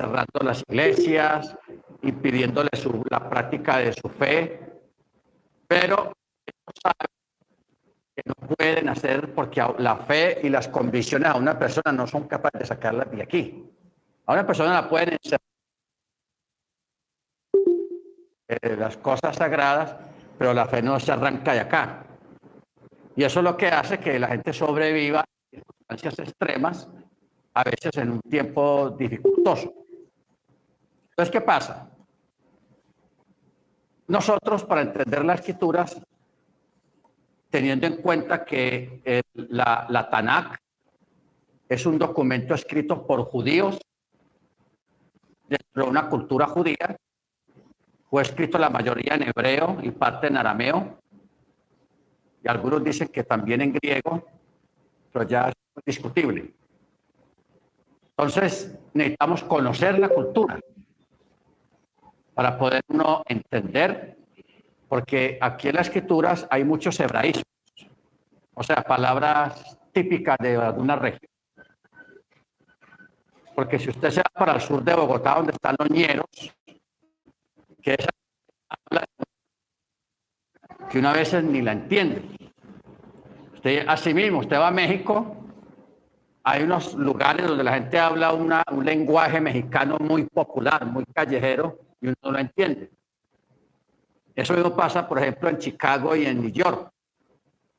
cerrando las iglesias, impidiéndole su, la práctica de su fe, pero saben que no pueden hacer porque la fe y las convicciones a una persona no son capaces de sacarlas de aquí. A una persona la pueden encerrar eh, las cosas sagradas, pero la fe no se arranca de acá. Y eso es lo que hace que la gente sobreviva en circunstancias extremas, a veces en un tiempo dificultoso. Entonces, ¿qué pasa? Nosotros, para entender las escrituras, teniendo en cuenta que la, la Tanakh es un documento escrito por judíos dentro de una cultura judía, fue escrito la mayoría en hebreo y parte en arameo, y algunos dicen que también en griego, pero ya es discutible. Entonces, necesitamos conocer la cultura para poder uno entender, porque aquí en las escrituras hay muchos hebraísmos, o sea, palabras típicas de alguna región. Porque si usted se va para el sur de Bogotá, donde están los ñeros, que que una vez ni la entiende. Usted, así mismo, usted va a México, hay unos lugares donde la gente habla un lenguaje mexicano muy popular, muy callejero, y uno no lo entiende. Eso mismo pasa, por ejemplo, en Chicago y en New York.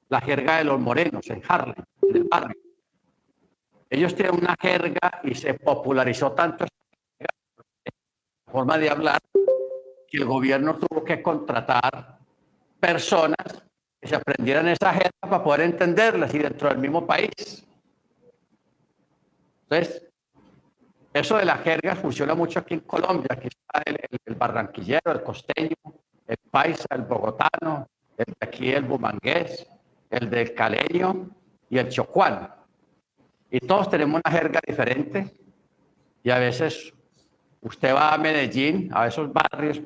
La jerga de los morenos, en Harlem, en el barrio. Ellos tienen una jerga y se popularizó tanto esta forma de hablar que el gobierno tuvo que contratar personas que se aprendieran esa jerga para poder entenderlas y dentro del mismo país. Entonces, eso de la jerga funciona mucho aquí en Colombia. Aquí está el, barranquillero, el costeño, el paisa, el bogotano, el de aquí, el bumangués, el del caleño y el chocuano. Y todos tenemos una jerga diferente. Y a veces usted va a Medellín, a esos barrios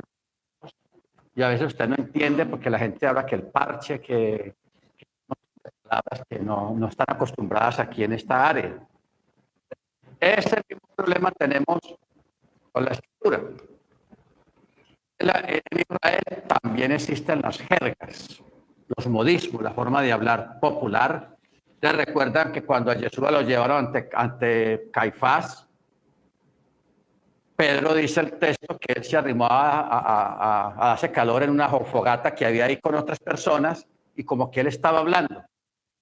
y a veces usted no entiende porque la gente habla que el parche, que no, no, están acostumbradas aquí en esta área. Ese mismo problema tenemos con la escritura. En Israel también existen las jergas, los modismos, la forma de hablar popular. Ustedes recuerdan que cuando a Jesús lo llevaron ante, ante Caifás, Pedro dice el texto que él se arrimó a, a, hacer calor en una fogata que había ahí con otras personas y como que él estaba hablando.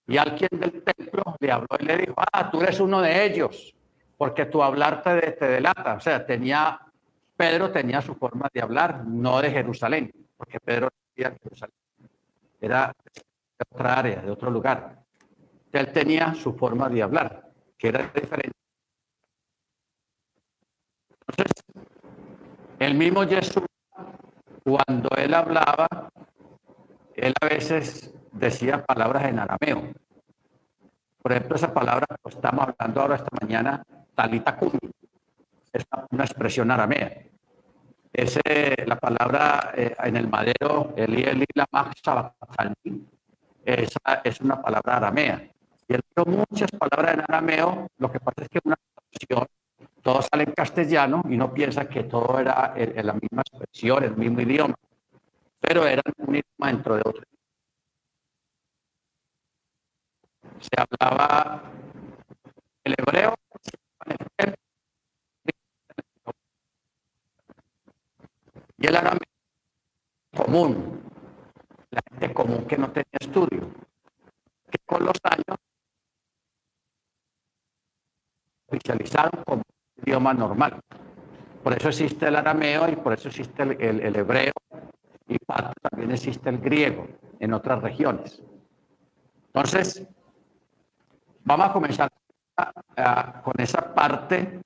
Y alguien del templo le habló y le dijo, ah, tú eres uno de ellos, porque tu hablar te, te delata. O sea, tenía, Pedro tenía su forma de hablar, no de Jerusalén, porque Pedro era de otra área, de otro lugar. Él tenía su forma de hablar, que era diferente entonces, el mismo Jesús, cuando él hablaba, él a veces decía palabras en arameo. Por ejemplo, esa palabra que estamos hablando ahora esta mañana, talita es una expresión aramea. Es la palabra eh, en el madero, el eli la esa es una palabra aramea. Y él muchas palabras en arameo, lo que pasa es que una traducción todo sale en castellano y no piensa que todo era en la misma expresión, el mismo idioma, pero era un idioma dentro de otro. Se hablaba el hebreo, y el arameo común, la gente común que no tenía estudio, que con los años oficializaron como idioma normal. Por eso existe el arameo y por eso existe el, hebreo y también existe el griego en otras regiones. Entonces, vamos a comenzar con esa parte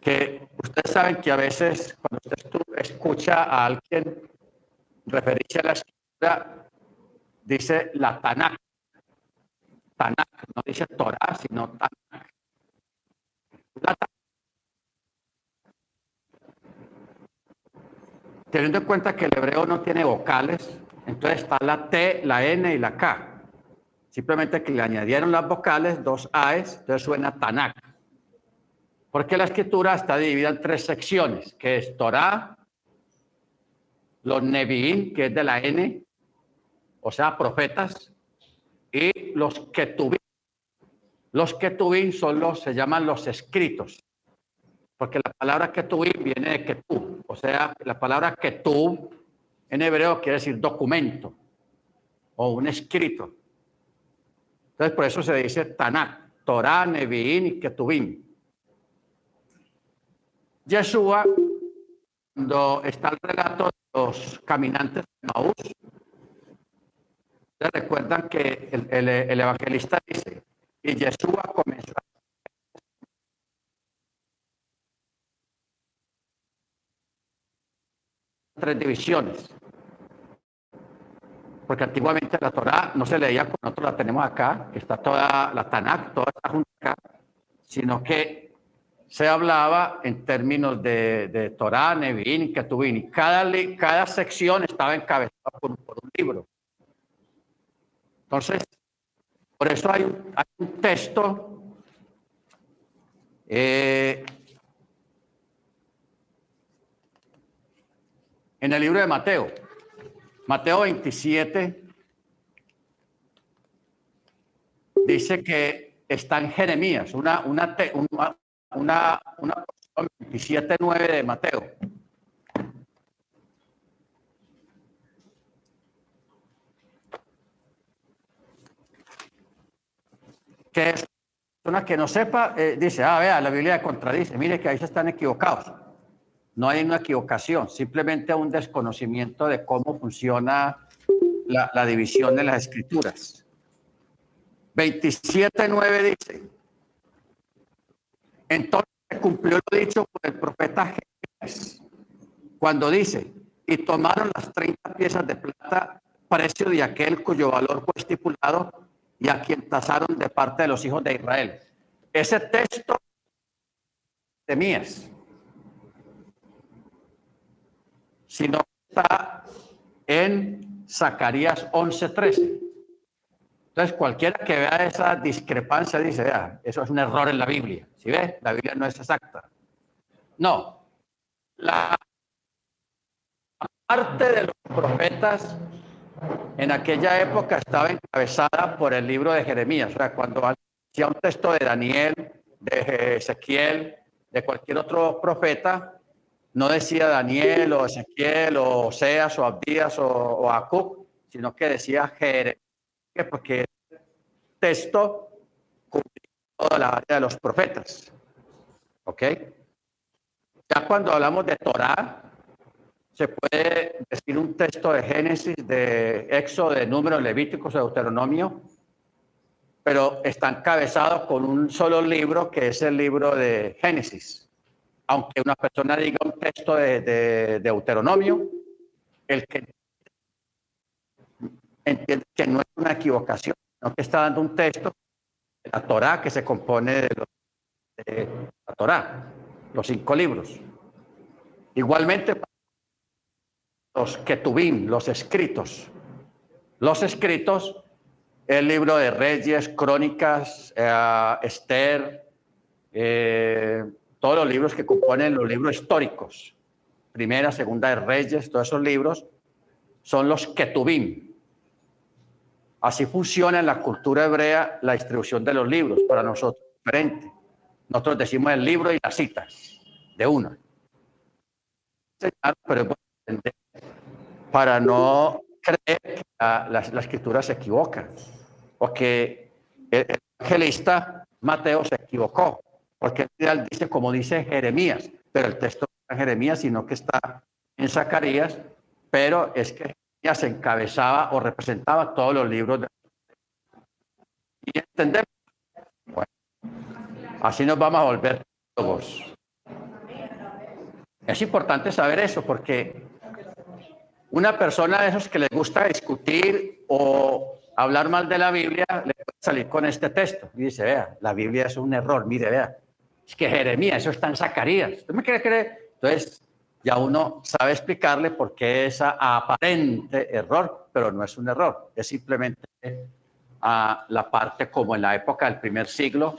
que ustedes saben que a veces cuando usted escucha a alguien referirse a la escritura, dice la Tanakh. Tanakh, no dice Torah, sino Tanakh. Teniendo en cuenta que el hebreo no tiene vocales, entonces está la T, la N y la K. Simplemente que le añadieron las vocales, dos A's, entonces suena Tanak. Porque la escritura está dividida en tres secciones, que es Torah, los Nevi'im, que es de la N, o sea, profetas, y los Ketubim. Los Ketubim son los, se llaman los escritos, porque la palabra Ketubim viene de Ketub, o sea, la palabra Ketub en hebreo quiere decir documento o un escrito. Entonces, por eso se dice Tanakh, Torah, Nevi'im y Ketubim. Yeshua, cuando está el relato de los caminantes de Maús, recuerdan que el, evangelista dice, y Yeshua comenzó a tres divisiones. Porque antiguamente la Torah no se leía como nosotros la tenemos acá, está toda la Tanakh, toda está junta acá, sino que se hablaba en términos de, de Torah, Nevin y Ketubin. cada, cada sección estaba encabezada por, un libro. Entonces, por eso hay un, texto eh, en el libro de Mateo, Mateo 27, dice que está en Jeremías, una, una, una, una, una 27.9 de Mateo. Que es una que no sepa, eh, dice, ah, vea, la Biblia contradice, mire que ahí se están equivocados. No hay una equivocación, simplemente un desconocimiento de cómo funciona la, división de las escrituras. 27.9 dice, entonces cumplió lo dicho por el profeta Jesús cuando dice, y tomaron las 30 piezas de plata, precio de aquel cuyo valor fue estipulado, y a quien tasaron de parte de los hijos de Israel. Ese texto de Mías, sino está en Zacarías 11:13. Entonces, cualquiera que vea esa discrepancia dice, vea, eso es un error en la Biblia. ¿Sí ve? La Biblia no es exacta. No. La parte de los profetas en aquella época estaba encabezada por el libro de Jeremías. O sea, cuando hacía un texto de Daniel, de Ezequiel, de cualquier otro profeta, no decía Daniel o Ezequiel o Oseas o Abdías o, o sino que decía Jeremías porque el texto toda la de los profetas. ¿Ok? Ya cuando hablamos de Torah, se puede decir un texto de Génesis, de Éxodo, de Números, Levíticos, de Deuteronomio, pero está encabezado con un solo libro, que es el libro de Génesis. Aunque una persona diga un texto de, de Deuteronomio, el que entiende que no es una equivocación, sino que está dando un texto de la Torá que se compone de, la Torá, los cinco libros. Igualmente, los que tuvimos, los escritos. Los escritos, el libro de Reyes, Crónicas, eh, Esther, eh, todos los libros que componen los libros históricos, Primera, Segunda de Reyes, todos esos libros, son los que tuvimos. Así funciona en la cultura hebrea la distribución de los libros, para nosotros diferente. Nosotros decimos el libro y las citas de una. Pero para no creer que la, escritura se equivoca o que el evangelista Mateo se equivocó, porque él dice como dice Jeremías, pero el texto no está en Jeremías, sino que está en Zacarías, pero es que se encabezaba o representaba todos los libros. De... Y entendemos. Así nos vamos a volver todos. Es importante saber eso porque una persona de esos que les gusta discutir o hablar mal de la Biblia le puede salir con este texto y dice, vea, la Biblia es un error, mire, vea, es que Jeremías, eso está en Zacarías. ¿Usted me quiere creer? Entonces, ya uno sabe explicarle por qué esa aparente error, pero no es un error, es simplemente la parte como en la época del primer siglo,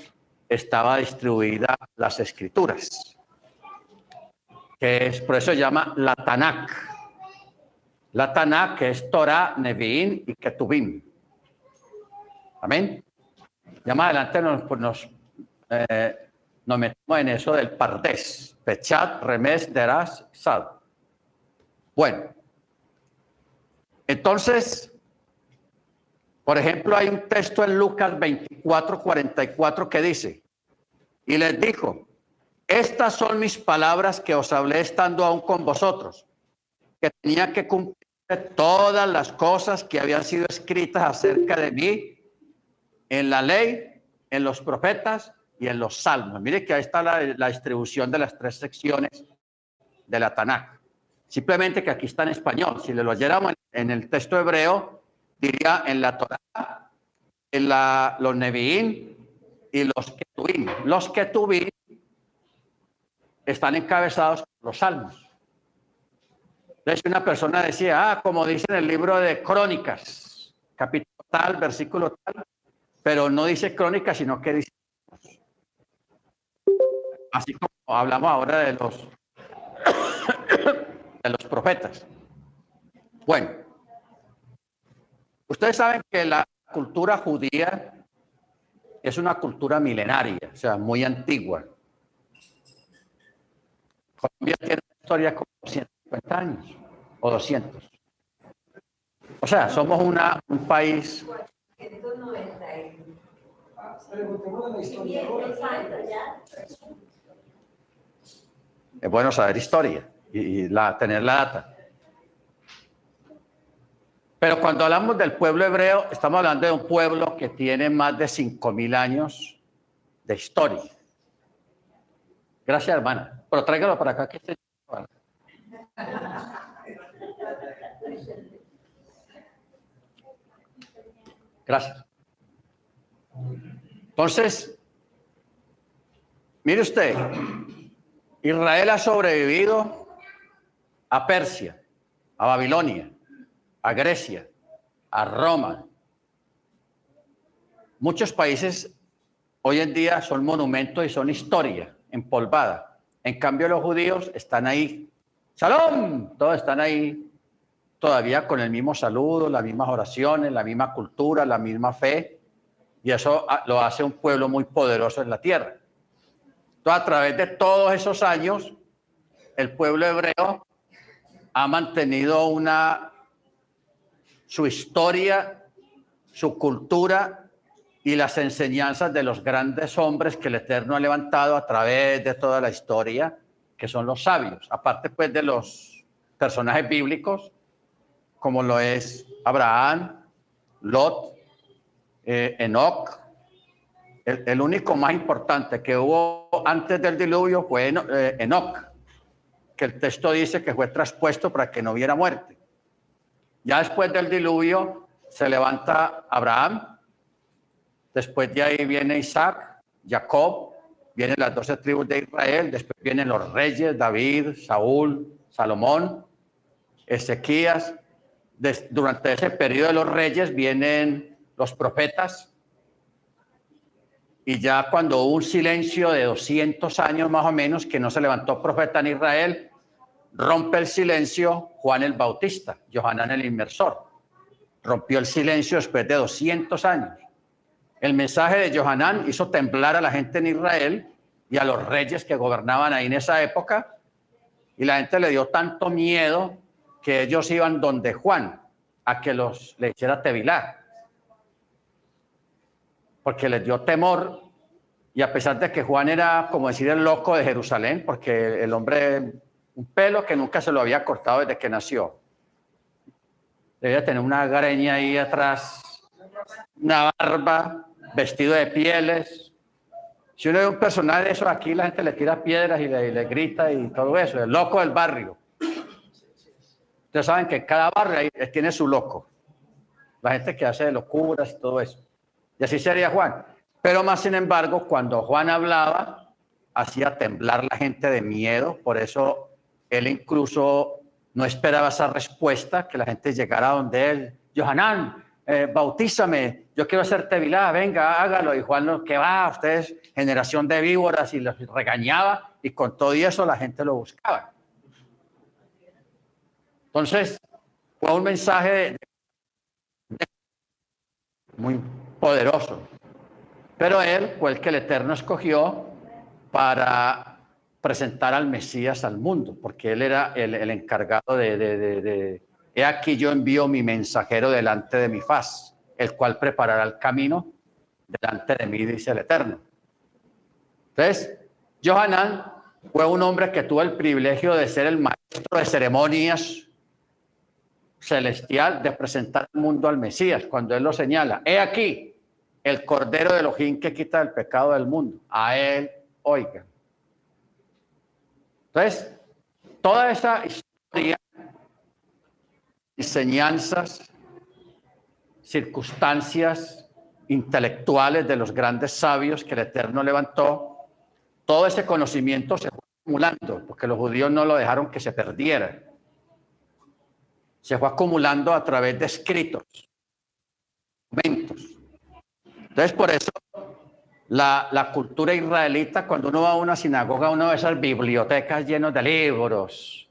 estaba distribuida las escrituras, que es, por eso se llama la Tanakh. La Tanakh es Torah, Nevi'im y Ketubim. Amén. Ya más adelante nos, nos, eh, nos metemos en eso del Pardes, Pechat, Remes, Deras, Sad. Bueno, entonces, por ejemplo, hay un texto en Lucas 24, 44 que dice, y les dijo, estas son mis palabras que os hablé estando aún con vosotros, que tenía que cumplir todas las cosas que habían sido escritas acerca de mí en la ley, en los profetas y en los salmos. Mire que ahí está la, distribución de las tres secciones de la Tanakh. Simplemente que aquí está en español. Si le lo oyéramos en el texto hebreo, diría en la Torah, en la, los Nevi'im y los Ketubim. Los Ketubim están encabezados por los salmos. Entonces una persona decía, ah, como dice en el libro de Crónicas, capítulo tal, versículo tal, pero no dice Crónicas, sino que dice... Así como hablamos ahora de los, de los profetas. Bueno, ustedes saben que la cultura judía es una cultura milenaria, o sea, muy antigua. Colombia tiene una historia como 150 años o 200. O sea, somos una, un país... Es bueno saber historia y, la, tener la data. Pero cuando hablamos del pueblo hebreo, estamos hablando de un pueblo que tiene más de 5.000 años de historia. Gracias, hermana. Pero tráigalo para acá. Que esté... Gracias. Entonces, mire usted, Israel ha sobrevivido a Persia, a Babilonia, a Grecia, a Roma. Muchos países hoy en día son monumentos y son historia empolvada. En cambio, los judíos están ahí. ¡Salón! Todos están ahí todavía con el mismo saludo, las mismas oraciones, la misma cultura, la misma fe. Y eso ah, lo hace un pueblo muy poderoso en la tierra. A través de todos esos años, el pueblo hebreo ha mantenido una su historia, su cultura y las enseñanzas de los grandes hombres que el Eterno ha levantado a través de toda la historia, que son los sabios, aparte pues de los personajes bíblicos, como lo es Abraham, Lot, eh, Enoch. El, único más importante que hubo antes del diluvio fue eh, Enoch, que el texto dice que fue traspuesto para que no hubiera muerte. Ya después del diluvio se levanta Abraham, después de ahí viene Isaac, Jacob, vienen las doce tribus de Israel, después vienen los reyes, David, Saúl, Salomón, Ezequías. durante ese periodo de los reyes vienen los profetas. Y ya cuando hubo un silencio de 200 años más o menos, que no se levantó profeta en Israel, Rompe el silencio Juan el Bautista, Johanán el Inmersor. Rompió el silencio después de 200 años. El mensaje de Johanán hizo temblar a la gente en Israel y a los reyes que gobernaban ahí en esa época. Y la gente le dio tanto miedo que ellos iban donde Juan a que los le hiciera tevilar. Porque les dio temor y a pesar de que Juan era, como decir, el loco de Jerusalén, porque el hombre un pelo que nunca se lo había cortado desde que nació. Debía tener una greña ahí atrás, una barba, vestido de pieles. Si uno ve un personaje de eso aquí, la gente le tira piedras y le, grita y todo eso, el loco del barrio. Ustedes saben que cada barrio tiene su loco. La gente que hace locuras y todo eso. Y así sería Juan. Pero más sin embargo, cuando Juan hablaba, hacía temblar la gente de miedo. Por eso él incluso no esperaba esa respuesta, que la gente llegara donde él, Johanán, eh, bautízame, yo quiero hacer tevilá, venga, hágalo. Y Juan, no, ¿qué va? Ustedes, generación de víboras, y los regañaba, y con todo eso la gente lo buscaba. Entonces, fue un mensaje muy poderoso. Pero él fue el que el Eterno escogió para presentar al Mesías al mundo, porque él era el, encargado de, de, He aquí yo envío mi mensajero delante de mi faz, el cual preparará el camino delante de mí, dice el Eterno. Entonces, Johanan fue un hombre que tuvo el privilegio de ser el maestro de ceremonias celestial, de presentar al mundo al Mesías, cuando él lo señala. He aquí el Cordero de Elohim que quita el pecado del mundo. A él oigan. Entonces, toda esa historia, enseñanzas, circunstancias intelectuales de los grandes sabios que el Eterno levantó, todo ese conocimiento se fue acumulando, porque los judíos no lo dejaron que se perdiera. Se fue acumulando a través de escritos, documentos. Entonces, por eso la, cultura israelita, cuando uno va a una sinagoga, uno ve esas bibliotecas llenas de libros,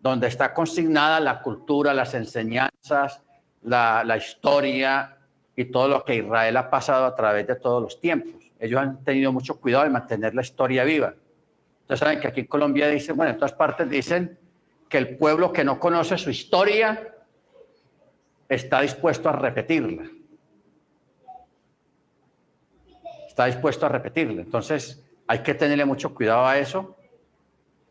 donde está consignada la cultura, las enseñanzas, la, la historia y todo lo que Israel ha pasado a través de todos los tiempos. Ellos han tenido mucho cuidado de mantener la historia viva. Entonces saben que aquí en Colombia dicen, bueno, en todas partes dicen que el pueblo que no conoce su historia está dispuesto a repetirla. Está dispuesto a repetirlo. Entonces, hay que tenerle mucho cuidado a eso,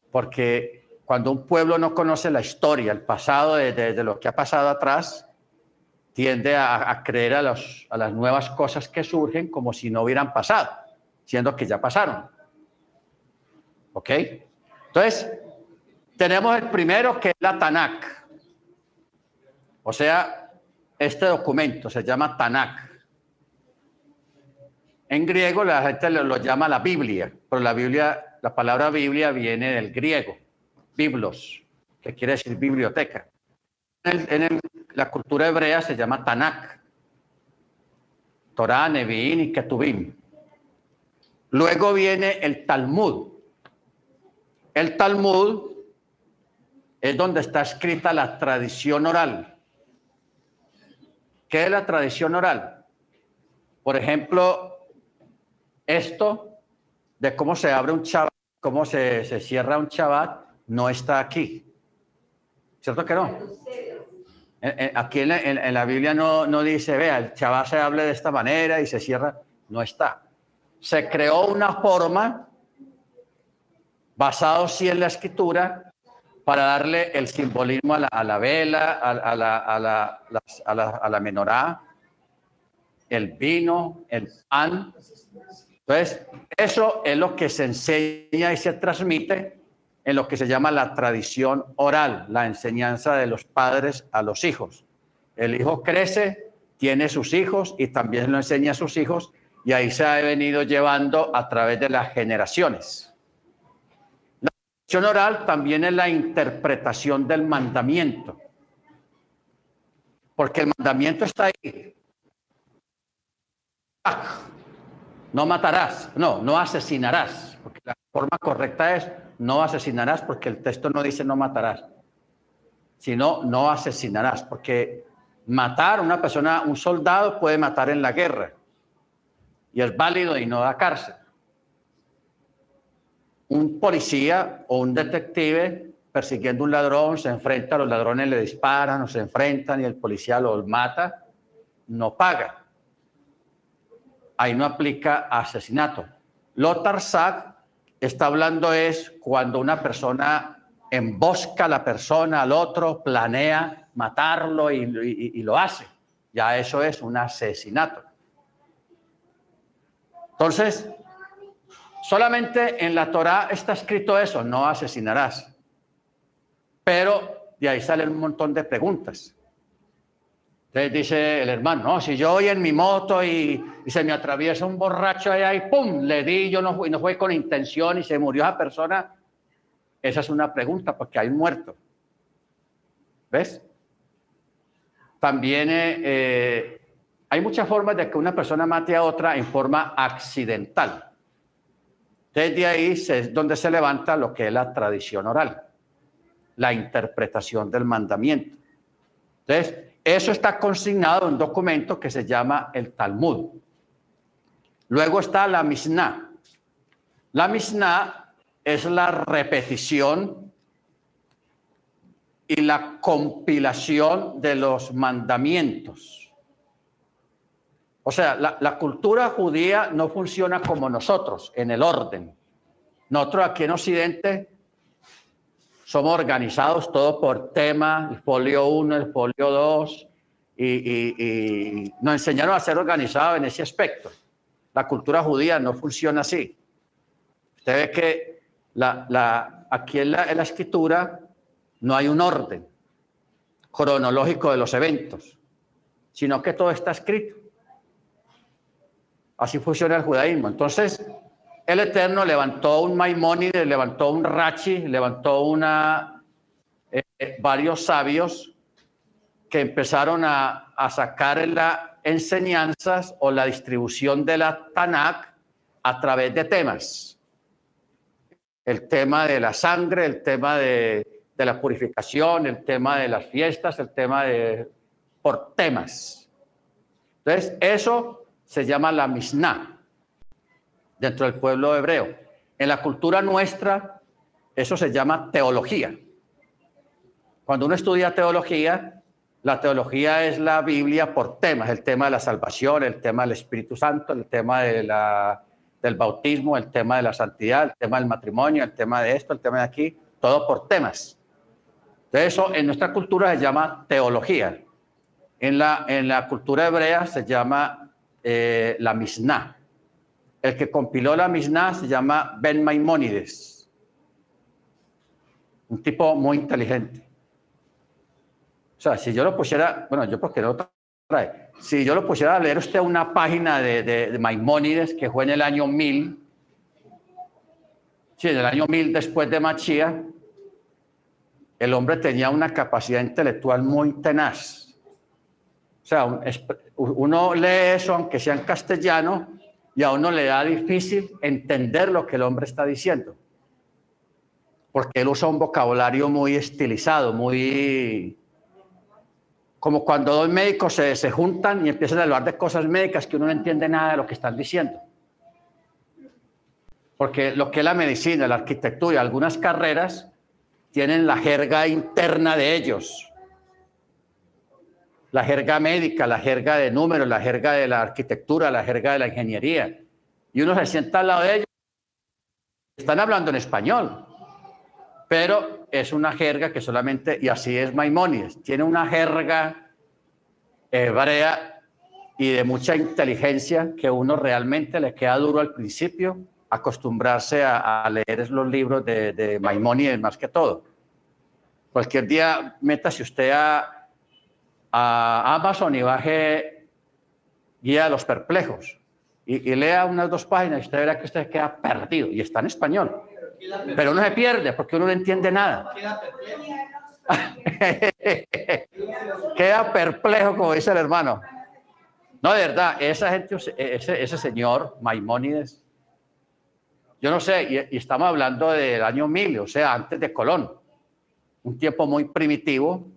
porque cuando un pueblo no conoce la historia, el pasado de, lo que ha pasado atrás, tiende a, creer a, los, a las nuevas cosas que surgen como si no hubieran pasado, siendo que ya pasaron. ¿Ok? Entonces, tenemos el primero que es la Tanakh. O sea, este documento se llama Tanakh. En griego la gente lo, llama la Biblia, pero la Biblia, la palabra Biblia viene del griego, biblos, que quiere decir biblioteca. En, la cultura hebrea se llama Tanakh, Torah, Nevi'im y Ketubim. Luego viene el Talmud. El Talmud es donde está escrita la tradición oral. ¿Qué es la tradición oral? Por ejemplo, esto de cómo se abre un chabat, cómo se, cierra un chabat, no está aquí. ¿Cierto que no? Aquí en la, Biblia no, no, dice, vea, el chabat se hable de esta manera y se cierra. No está. Se creó una forma basado sí en la escritura para darle el simbolismo a la, vela, a, la, a, la, a la menorá, el vino, el pan, entonces, eso es lo que se enseña y se transmite en lo que se llama la tradición oral, la enseñanza de los padres a los hijos. El hijo crece, tiene sus hijos y también lo enseña a sus hijos y ahí se ha venido llevando a través de las generaciones. La tradición oral también es la interpretación del mandamiento, porque el mandamiento está ahí no matarás, no, no asesinarás, porque la forma correcta es no asesinarás, porque el texto no dice no matarás, sino no asesinarás, porque matar una persona, un soldado puede matar en la guerra y es válido y no da cárcel. Un policía o un detective persiguiendo un ladrón se enfrenta, a los ladrones le disparan o se enfrentan y el policía los mata, no paga ahí no aplica asesinato. Lothar Sack está hablando es cuando una persona embosca a la persona, al otro, planea matarlo y, lo hace. Ya eso es un asesinato. Entonces, solamente en la Torah está escrito eso, no asesinarás. Pero de ahí salen un montón de preguntas. Entonces dice el hermano, no, si yo voy en mi moto y, se me atraviesa un borracho allá y ¡pum! Le di, yo no, no fue con intención y se murió esa persona. Esa es una pregunta porque hay un muerto. ¿Ves? también eh, eh, hay muchas formas de que una persona mate a otra en forma accidental. Desde ahí es donde se levanta lo que es la tradición oral, la interpretación del mandamiento. Entonces, eso está consignado en un documento que se llama el Talmud. Luego está la Mishnah. La Mishnah es la repetición y la compilación de los mandamientos. O sea, la, cultura judía no funciona como nosotros, en el orden. Nosotros aquí en Occidente somos organizados todo por tema, el folio 1, el folio 2, y, nos enseñaron a ser organizados en ese aspecto. La cultura judía no funciona así. Usted ve que la, aquí en la, en la escritura no hay un orden cronológico de los eventos, sino que todo está escrito. Así funciona el judaísmo. Entonces, el Eterno levantó un Maimónides, levantó un Rachi, levantó una, eh, varios sabios que empezaron a, sacar las enseñanzas o la distribución de la Tanakh a través de temas. El tema de la sangre, el tema de, de la purificación, el tema de las fiestas, el tema de... por temas. Entonces, eso se llama la Mishnah dentro del pueblo hebreo. En la cultura nuestra, eso se llama teología. Cuando uno estudia teología, la teología es la Biblia por temas, el tema de la salvación, el tema del Espíritu Santo, el tema de la, del bautismo, el tema de la santidad, el tema del matrimonio, el tema de esto, el tema de aquí, todo por temas. Entonces, eso en nuestra cultura se llama teología. En la, en la cultura hebrea se llama eh, la Mishnah. El que compiló la Mishnah se llama Ben Maimónides, un tipo muy inteligente. O sea, si yo lo pusiera, bueno, yo porque no trae, si yo lo pusiera a leer usted una página de, de, Maimónides que fue en el año 1000, sí, en el año 1000 después de Machía, el hombre tenía una capacidad intelectual muy tenaz. O sea, uno lee eso, aunque sea en castellano, y a uno le da difícil entender lo que el hombre está diciendo. Porque él usa un vocabulario muy estilizado, muy... Como cuando dos médicos se, se juntan y empiezan a hablar de cosas médicas que uno no entiende nada de lo que están diciendo. Porque lo que es la medicina, la arquitectura algunas carreras tienen la jerga interna de ellos la jerga médica, la jerga de números, la jerga de la arquitectura, la jerga de la ingeniería. Y uno se sienta al lado de ellos. Están hablando en español, pero es una jerga que solamente, y así es Maimónides, tiene una jerga hebrea y de mucha inteligencia que uno realmente le queda duro al principio acostumbrarse a, leer los libros de, de más que todo. Cualquier día, métase usted a a Amazon y baje Guía de los Perplejos y, lea unas dos páginas y usted verá que usted queda perdido y está en español. Pero uno se pierde porque uno no entiende nada. Queda perplejo, como dice el hermano. No, de verdad, esa gente, ese, ese señor Maimónides, yo no sé, y, y, estamos hablando del año 1000, o sea, antes de Colón, un tiempo muy primitivo,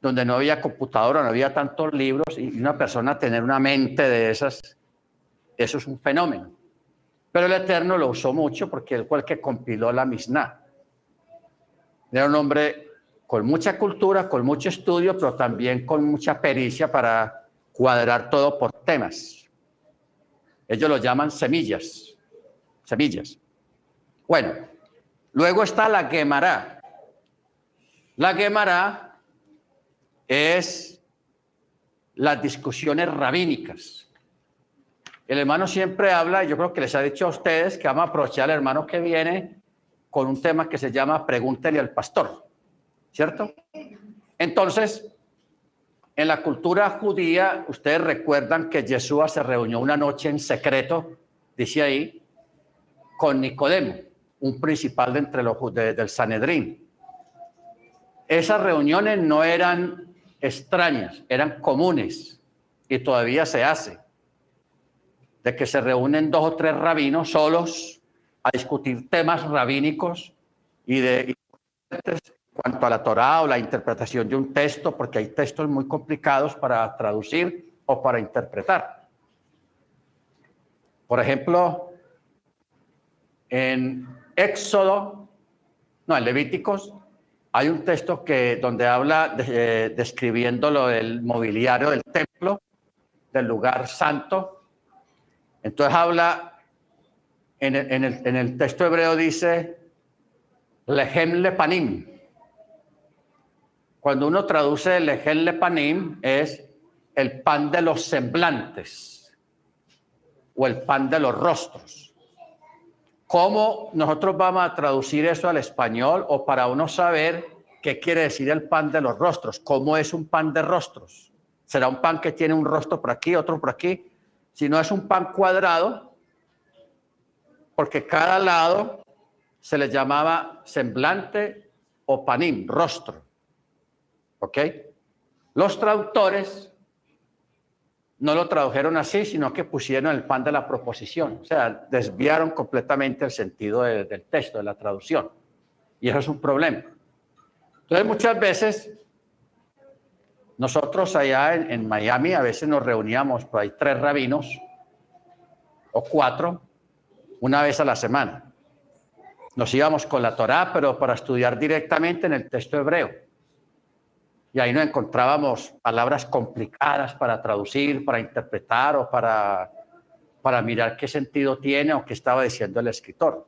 donde no había computadora, no había tantos libros, y una persona tener una mente de esas, eso es un fenómeno. Pero el Eterno lo usó mucho porque él fue el que compiló la Mishnah. Era un hombre con mucha cultura, con mucho estudio, pero también con mucha pericia para cuadrar todo por temas. Ellos lo llaman semillas, semillas. Bueno, luego está la Gemara. La Gemara es las discusiones rabínicas. El hermano siempre habla, yo creo que les ha dicho a ustedes que vamos a aprovechar al hermano que viene con un tema que se llama Pregúntele al pastor, ¿cierto? Entonces, en la cultura judía, ustedes recuerdan que Yeshua se reunió una noche en secreto, dice ahí, con Nicodemo, un principal de entre los del Sanedrín. Esas reuniones no eran extrañas, eran comunes y todavía se hace, de que se reúnen dos o tres rabinos solos a discutir temas rabínicos y de cuanto a la Torá o la interpretación de un texto, porque hay textos muy complicados para traducir o para interpretar. Por ejemplo, en Éxodo, no, en Levíticos, hay un texto que, donde habla de, describiendo lo del mobiliario del templo, del lugar santo. Entonces habla, en el, en en el texto hebreo dice, lehem lepanim. Cuando uno traduce lehem lepanim es el pan de los semblantes o el pan de los rostros. ¿Cómo nosotros vamos a traducir eso al español o para uno saber qué quiere decir el pan de los rostros? ¿Cómo es un pan de rostros? ¿Será un pan que tiene un rostro por aquí, otro por aquí? Si no es un pan cuadrado, porque cada lado se le llamaba semblante o panim, rostro. ¿Ok? Los traductores no lo tradujeron así, sino que pusieron el pan de la proposición. O sea, desviaron completamente el sentido del texto, de la traducción. Y eso es un problema. Entonces, muchas veces, nosotros allá en, en Miami, a veces nos reuníamos, por ahí tres rabinos o cuatro, una vez a la semana. Nos íbamos con la Torá, pero para estudiar directamente en el texto hebreo y ahí no encontrábamos palabras complicadas para traducir, para interpretar o para, para mirar qué sentido tiene o qué estaba diciendo el escritor.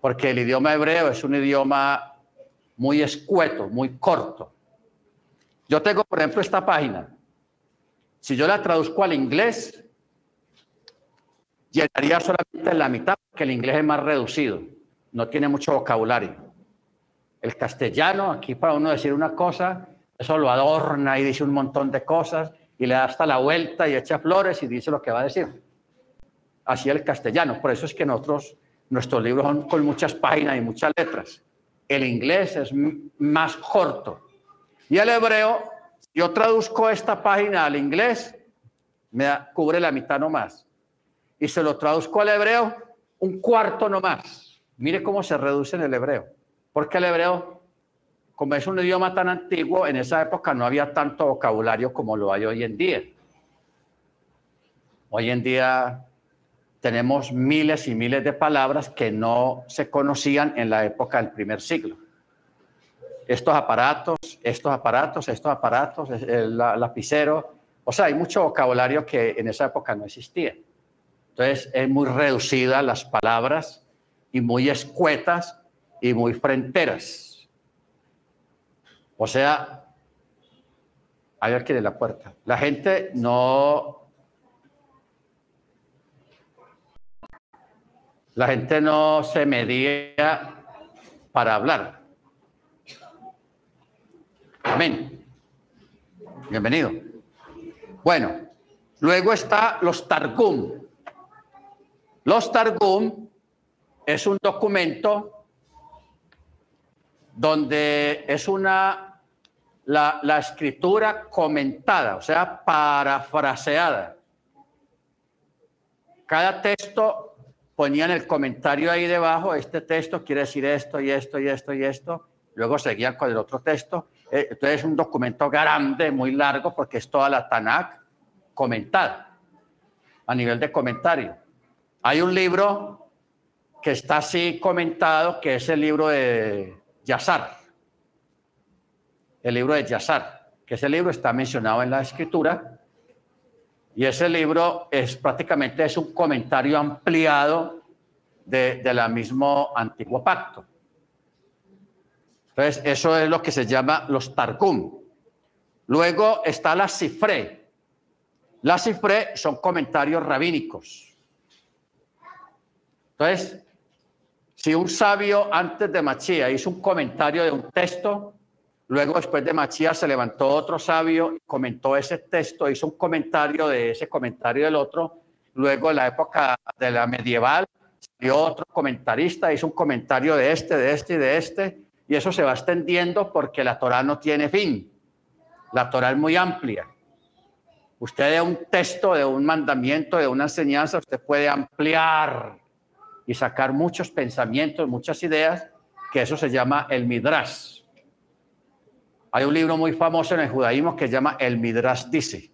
Porque el idioma hebreo es un idioma muy escueto, muy corto. Yo tengo, por ejemplo, esta página. Si yo la traduzco al inglés, llenaría solamente la mitad, porque el inglés es más reducido, no tiene mucho vocabulario. El castellano, aquí para uno decir una cosa, eso lo adorna y dice un montón de cosas y le da hasta la vuelta y echa flores y dice lo que va a decir. Así el castellano. Por eso es que nosotros, nuestros libros son con muchas páginas y muchas letras. El inglés es más corto. Y el hebreo, yo traduzco esta página al inglés, me cubre la mitad nomás. Y se lo traduzco al hebreo, un cuarto nomás. Mire cómo se reduce en el hebreo. Porque el hebreo, como es un idioma tan antiguo, en esa época no había tanto vocabulario como lo hay hoy en día. Hoy en día tenemos miles y miles de palabras que no se conocían en la época del primer siglo. Estos aparatos, estos aparatos, estos aparatos, el lapicero, o sea, hay mucho vocabulario que en esa época no existía. Entonces, es muy reducida las palabras y muy escuetas y muy fronteras. O sea, hay alguien en la puerta. La gente no... La gente no se medía para hablar. Amén. Bienvenido. Bueno, luego está los Targum. Los Targum es un documento donde es una, la, escritura comentada, o sea, parafraseada. Cada texto ponían el comentario ahí debajo, este texto quiere decir esto y esto y esto y esto, luego seguían con el otro texto. Eh, entonces es un documento grande, muy largo, porque es toda la Tanakh comentada a nivel de comentario. Hay un libro que está así comentado, que es el libro de Yazar, el libro de Yazar, que ese libro está mencionado en la escritura, y ese libro es prácticamente es un comentario ampliado de, de la mismo antiguo pacto. Entonces, eso es lo que se llama los Targum. Luego está la Cifre. La Cifre son comentarios rabínicos. Entonces, si un sabio antes de Machía hizo un comentario de un texto, luego después de Machía se levantó otro sabio, comentó ese texto, hizo un comentario de ese comentario del otro, luego en la época de la medieval salió otro comentarista, hizo un comentario de este, de este y de este, y eso se va extendiendo porque la Torah no tiene fin. La Torah es muy amplia. Usted de un texto, de un mandamiento, de una enseñanza, usted puede ampliar y sacar muchos pensamientos, muchas ideas, que eso se llama el Midrash. Hay un libro muy famoso en el judaísmo que se llama El Midrash dice,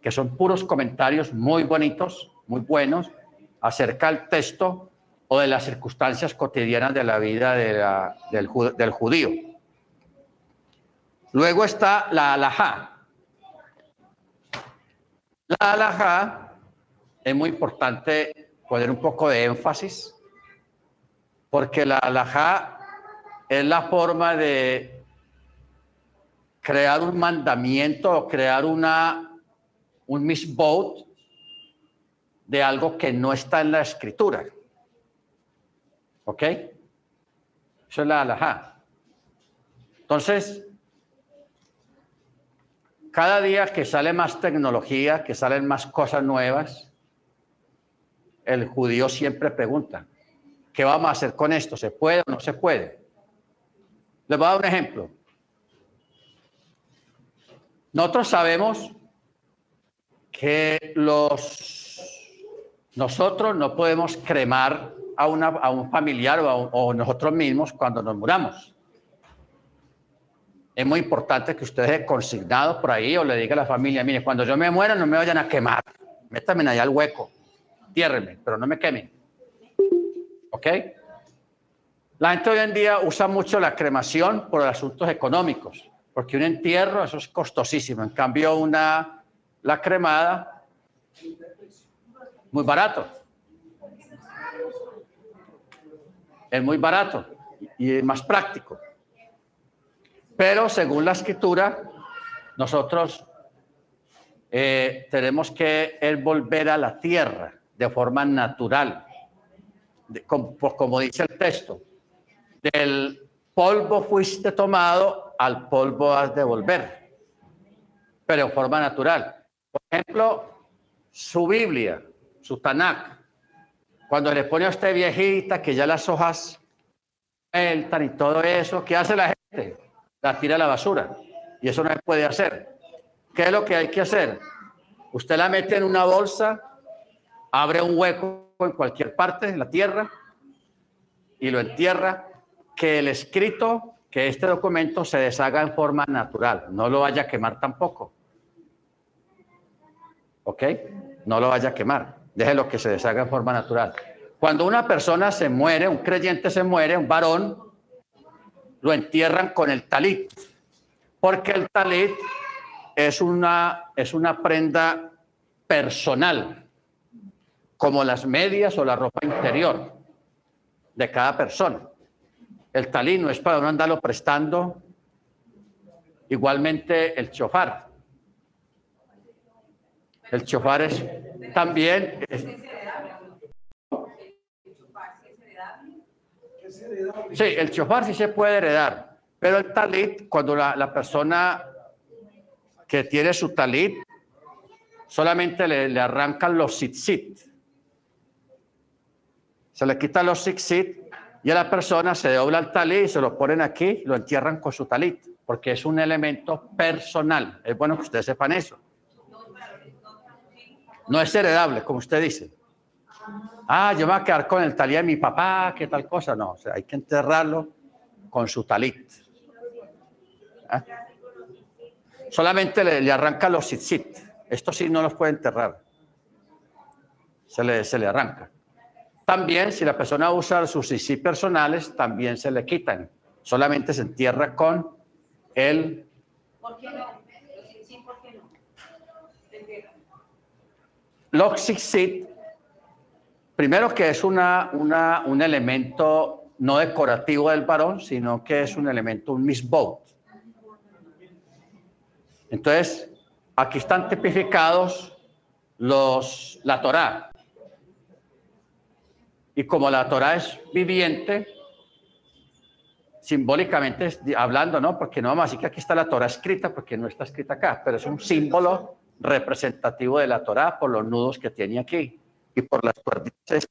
que son puros comentarios muy bonitos, muy buenos, acerca del texto o de las circunstancias cotidianas de la vida del, del judío. Luego está la alajá. La alajá es muy importante poner un poco de énfasis, porque la alajá es la forma de crear un mandamiento o crear una, un misbot de algo que no está en la escritura. ¿Ok? Eso es la alajá. Entonces, cada día que sale más tecnología, que salen más cosas nuevas, el judío siempre pregunta, ¿qué vamos a hacer con esto? ¿Se puede o no se puede? Les voy a dar un ejemplo. Nosotros sabemos que los, nosotros no podemos cremar a, una, a un familiar o, o nosotros mismos cuando nos muramos es muy importante que usted deje consignado por ahí o le diga a la familia, mire, cuando yo me muera no me vayan a quemar, métanme allá al hueco, tiérrenme, pero no me quemen. ¿Ok? La gente hoy en día usa mucho la cremación por asuntos económicos, porque un entierro, eso es costosísimo. En cambio, una, la cremada, muy barato. Es muy barato y es más práctico. Pero según la escritura, nosotros eh, tenemos que volver a la tierra de forma natural, como, como dice el texto. Del polvo fuiste tomado, al polvo has de volver, pero en forma natural. Por ejemplo, su Biblia, su Tanakh, cuando le pone a usted viejita, que ya las hojas sueltan y todo eso, ¿qué hace la gente? la tira a la basura. Y eso no se puede hacer. ¿Qué es lo que hay que hacer? Usted la mete en una bolsa, abre un hueco en cualquier parte de la tierra y lo entierra, que el escrito, que este documento se deshaga en forma natural, no lo vaya a quemar tampoco. ¿Ok? No lo vaya a quemar, déjelo que se deshaga en forma natural. Cuando una persona se muere, un creyente se muere, un varón, lo entierran con el talit, porque el talit es una, es una prenda personal, como las medias o la ropa interior de cada persona. El talit no es para no andarlo prestando. Igualmente el chofar. El chofar es también... Sí, el chofar sí se puede heredar, pero el talit, cuando la, persona que tiene su talit, solamente le, arrancan los sit Se le quitan los sit y a la persona se dobla el talit y se lo ponen aquí, lo entierran con su talit, porque es un elemento personal. Es bueno que ustedes sepan eso. No es heredable, como usted dice ah, yo me voy a quedar con el talit de mi papá, qué tal cosa. No, hay que enterrarlo con su talit. ¿Ah? Solamente le, arranca los sit Esto sí no los puede enterrar. Se le, se le arranca. También, si la persona usa sus sit personales, también se le quitan. Solamente se entierra con el... ¿Por qué no? ¿Por Primero que es una, un elemento no decorativo del varón, sino que es un elemento, un misbot. Entonces, aquí están tipificados los, la Torá. Y como la Torá es viviente, simbólicamente hablando, ¿no? Porque no vamos a decir que aquí está la Torá escrita, porque no está escrita acá, pero es un símbolo representativo de la Torá por los nudos que tiene aquí y por las cuerditas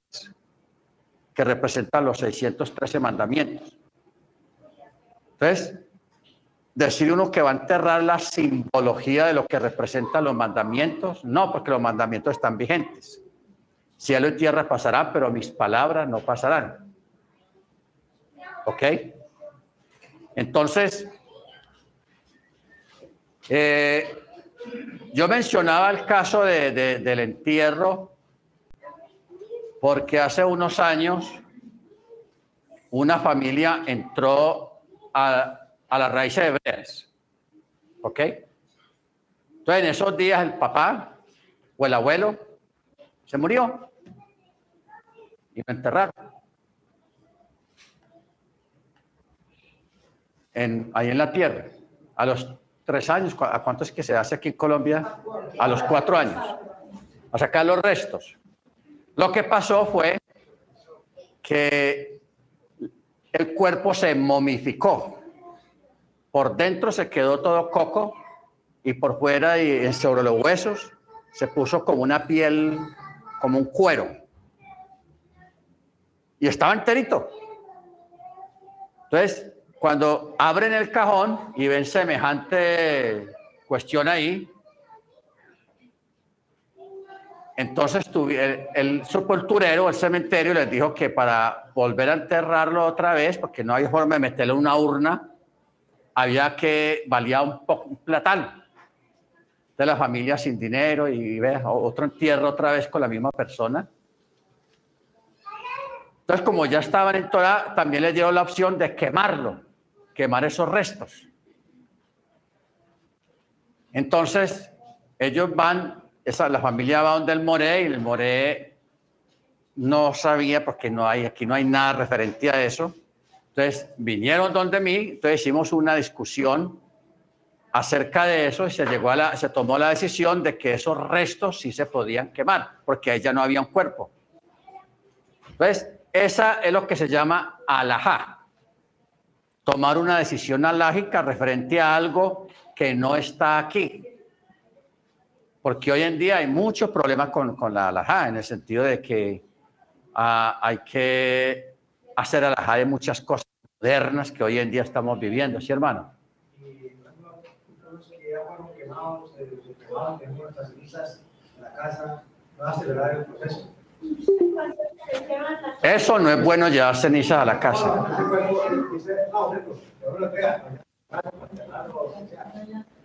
que representan los 613 mandamientos. Entonces, decir uno que va a enterrar la simbología de lo que representan los mandamientos. No, porque los mandamientos están vigentes. Cielo y tierra pasarán, pero mis palabras no pasarán. ¿Ok? Entonces, eh, yo mencionaba el caso del entierro porque hace unos años una familia entró a, a las raíces hebreas. ¿Ok? Entonces, en esos días el papá o el abuelo se murió y lo enterraron. En, ahí en la tierra. A los tres años, ¿a cuánto es que se hace aquí en Colombia? A los cuatro años. A sacar los restos. Lo que pasó fue que el cuerpo se momificó. Por dentro se quedó todo coco y por fuera y sobre los huesos se puso como una piel, como un cuero. Y estaba enterito. Entonces, cuando abren el cajón y ven semejante cuestión ahí, entonces el, el, sepulturero, el cementerio, les dijo que para volver a enterrarlo otra vez, porque no hay forma de meterlo en una urna, había que valía un poco un platán de la familia sin dinero y ve otro entierro otra vez con la misma persona. Entonces, como ya estaban en Torah, también les dio la opción de quemarlo, quemar esos restos. Entonces, ellos van esa, la familia va donde el Moré y el Moré no sabía porque no hay, aquí no hay nada referente a eso. Entonces vinieron donde mí, entonces hicimos una discusión acerca de eso se, llegó a la, se tomó la decisión de que esos restos sí se podían quemar porque ahí ya no había un cuerpo. Entonces, esa es lo que se llama alajá. Tomar una decisión alágica referente a algo que no está aquí porque hoy en día hay muchos problemas con, con la alajá, en el sentido de que ah, hay que hacer alajá de muchas cosas modernas que hoy en día estamos viviendo, ¿sí, hermano? Eso no es bueno llevar cenizas a la casa.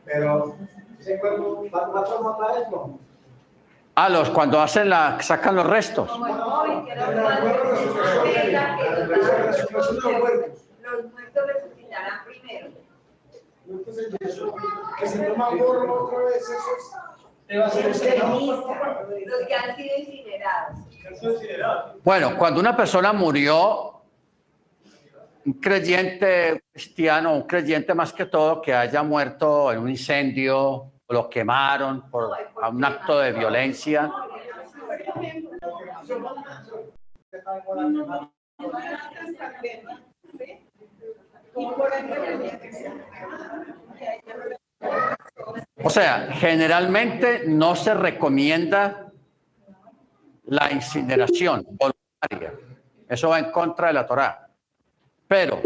Pero ese cuerpo va, a para esto. Ah, los, cuando hacen la, sacan los restos. Los muertos resucitarán primero. Que se toman borro otra vez esos. Los que han sido incinerados. Bueno, cuando una persona murió, un creyente cristiano, un creyente más que todo que haya muerto en un incendio o lo quemaron por un acto de violencia. O sea, generalmente no se recomienda la incineración voluntaria. Eso va en contra de la Torá. Pero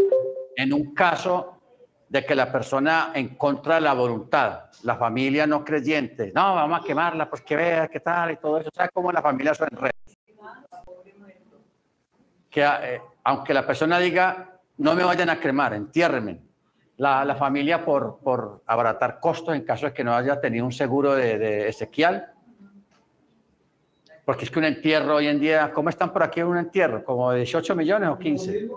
en un caso de que la persona en contra de la voluntad, la familia no creyente, no, vamos a quemarla, pues que vea qué tal y todo eso, ¿sabes cómo la familia son redes? Que eh, aunque la persona diga, no me vayan a cremar, entiérrenme, la, la, familia por, por abaratar costos en caso de que no haya tenido un seguro de, de Ezequiel, porque es que un entierro hoy en día, ¿cómo están por aquí un entierro? ¿Como 18 millones o 15?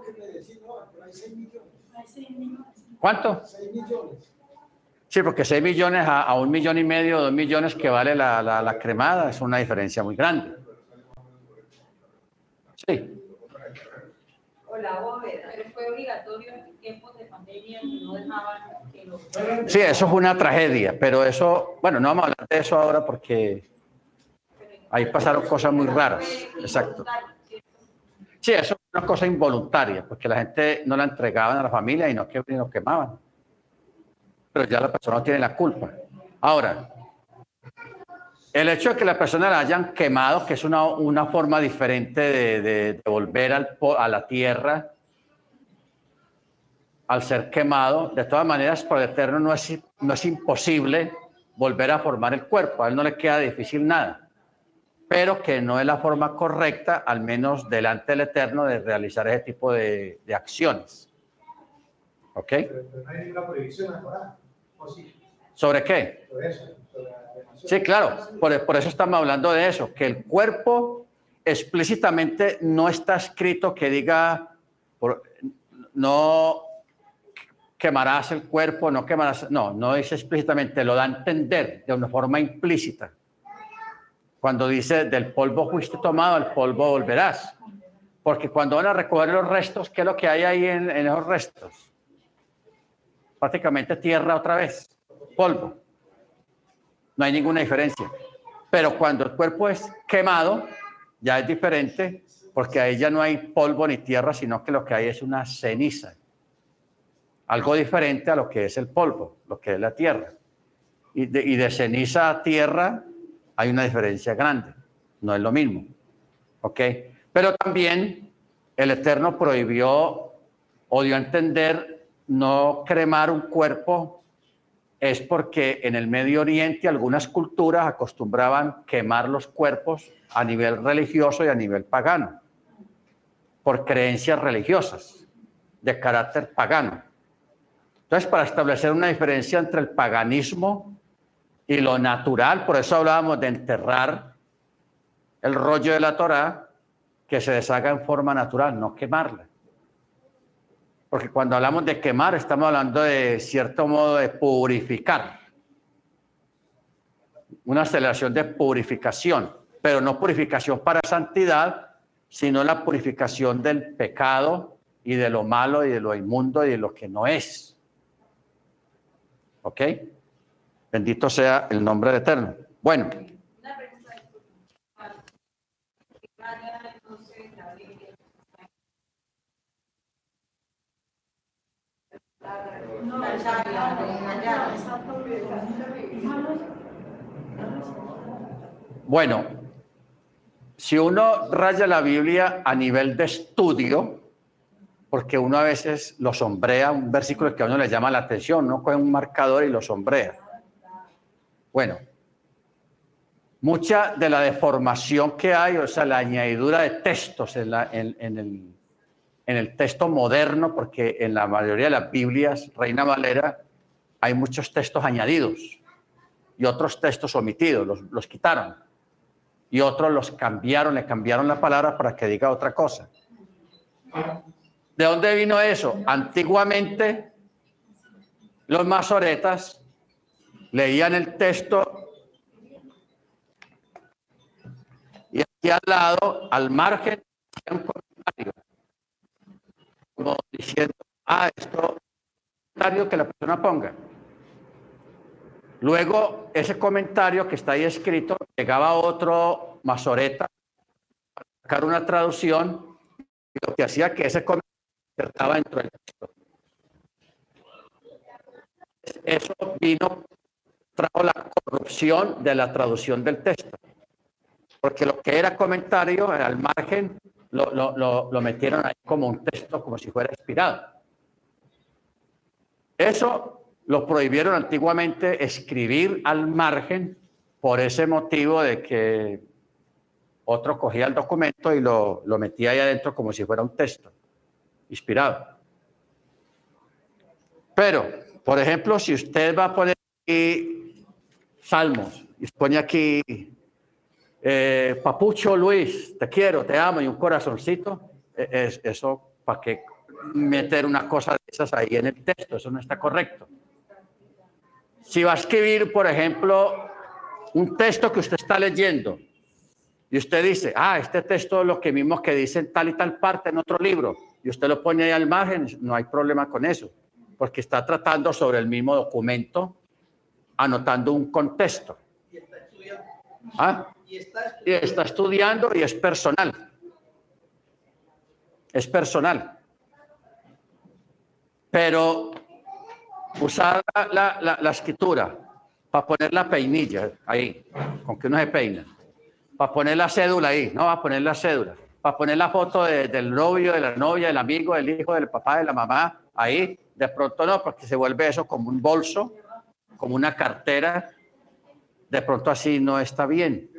¿Cuánto? 6 millones. Sí, porque 6 millones a, un millón y medio, dos millones que vale la, la, cremada, es una diferencia muy grande. Sí. Sí, eso fue una tragedia, pero eso, bueno, no vamos a hablar de eso ahora porque ahí pasaron cosas muy raras. Exacto. Sí, eso es una cosa involuntaria, porque la gente no la entregaban a la familia y no que lo quemaban. Pero ya la persona no tiene la culpa. Ahora, el hecho de que la persona la hayan quemado, que es una, una forma diferente de, de, volver al, a la tierra, al ser quemado. De todas maneras, por el Eterno no es, no es imposible volver a formar el cuerpo. A él no le queda difícil nada. Pero que no es la forma correcta, al menos delante del Eterno, de realizar ese tipo de, de acciones. ¿Ok? Pero, pero no hay ninguna prohibición ahora. ¿O sí? ¿Sobre qué? Sobre eso. Sobre la cremación. Sí, claro. Por, eso estamos hablando de eso, que el cuerpo explícitamente no está escrito que diga, no quemarás el cuerpo, no quemarás, no, no dice explícitamente, lo da a entender de una forma implícita. Cuando dice, del polvo fuiste tomado, al polvo volverás. Porque cuando van a recoger los restos, ¿qué es lo que hay ahí en, en esos restos? Prácticamente tierra otra vez, polvo. No hay ninguna diferencia. Pero cuando el cuerpo es quemado, ya es diferente, porque ahí ya no hay polvo ni tierra, sino que lo que hay es una ceniza. Algo diferente a lo que es el polvo, lo que es la tierra. Y de, ceniza a tierra hay una diferencia grande, no es lo mismo. ¿Ok? Pero también el Eterno prohibió o dio a entender no cremar un cuerpo es porque en el Medio Oriente algunas culturas acostumbraban quemar los cuerpos a nivel religioso y a nivel pagano, por creencias religiosas de carácter pagano. Entonces, para establecer una diferencia entre el paganismo y lo natural, por eso hablábamos de enterrar el rollo de la Torá, que se deshaga en forma natural, no quemarla. Porque cuando hablamos de quemar, estamos hablando de cierto modo de purificar. Una aceleración de purificación, pero no purificación para santidad, sino la purificación del pecado y de lo malo y de lo inmundo y de lo que no es. ¿Ok? Bendito sea el nombre de Eterno. Bueno, Una pregunta de que vaya entonces la Biblia. No, Bueno, si uno raya la Biblia a nivel de estudio, porque uno a veces lo sombrea, un versículo que a uno le llama la atención, no coge un marcador y lo sombrea. Bueno, mucha de la deformación que hay, o sea, la añadidura de textos en, el, en el texto moderno, porque en la mayoría de las Biblias, Reina Valera, hay muchos textos añadidos y otros textos omitidos, los, los quitaron. Y otros los cambiaron, le cambiaron la palabra para que diga otra cosa. ¿De dónde vino eso? Antiguamente, los masoretas leían el texto y aquí al lado, al margen, como diciendo, ah, esto, comentario que la persona ponga. Luego, ese comentario que está ahí escrito, llegaba otro masoreta a sacar una traducción y lo que hacía que ese comentario estaba dentro del texto. Eso vino, trajo la corrupción de la traducción del texto. Porque lo que era comentario al margen lo, metieron ahí como un texto, como si fuera inspirado. Eso lo prohibieron antiguamente escribir al margen por ese motivo de que otro cogía el documento y lo, lo metía ahí adentro como si fuera un texto inspirado. Pero, por ejemplo, si usted va a poner aquí Salmos y pone aquí eh, Papucho Luis, te quiero, te amo y un corazoncito, eh, es, eso, ¿para qué meter una cosa de esas ahí en el texto? Eso no está correcto. Si va a escribir, por ejemplo, un texto que usted está leyendo y usted dice, ah, este texto es lo que mismo que dice en tal y tal parte en otro libro, y usted lo pone ahí al margen, no hay problema con eso, porque está tratando sobre el mismo documento, anotando un contexto. Y está estudiando. ¿Ah? Y está Y estudiando. está estudiando y es personal. Es personal. Pero usar la, la- la- la escritura para poner la peinilla ahí, con que uno se peina, para poner la cédula ahí, no va a poner la cédula. para poner la foto de- del novio, de la novia, del amigo, del hijo, del papá, de la mamá, ahí. De pronto no, porque se vuelve eso como un bolso, como una cartera. De pronto así no está bien.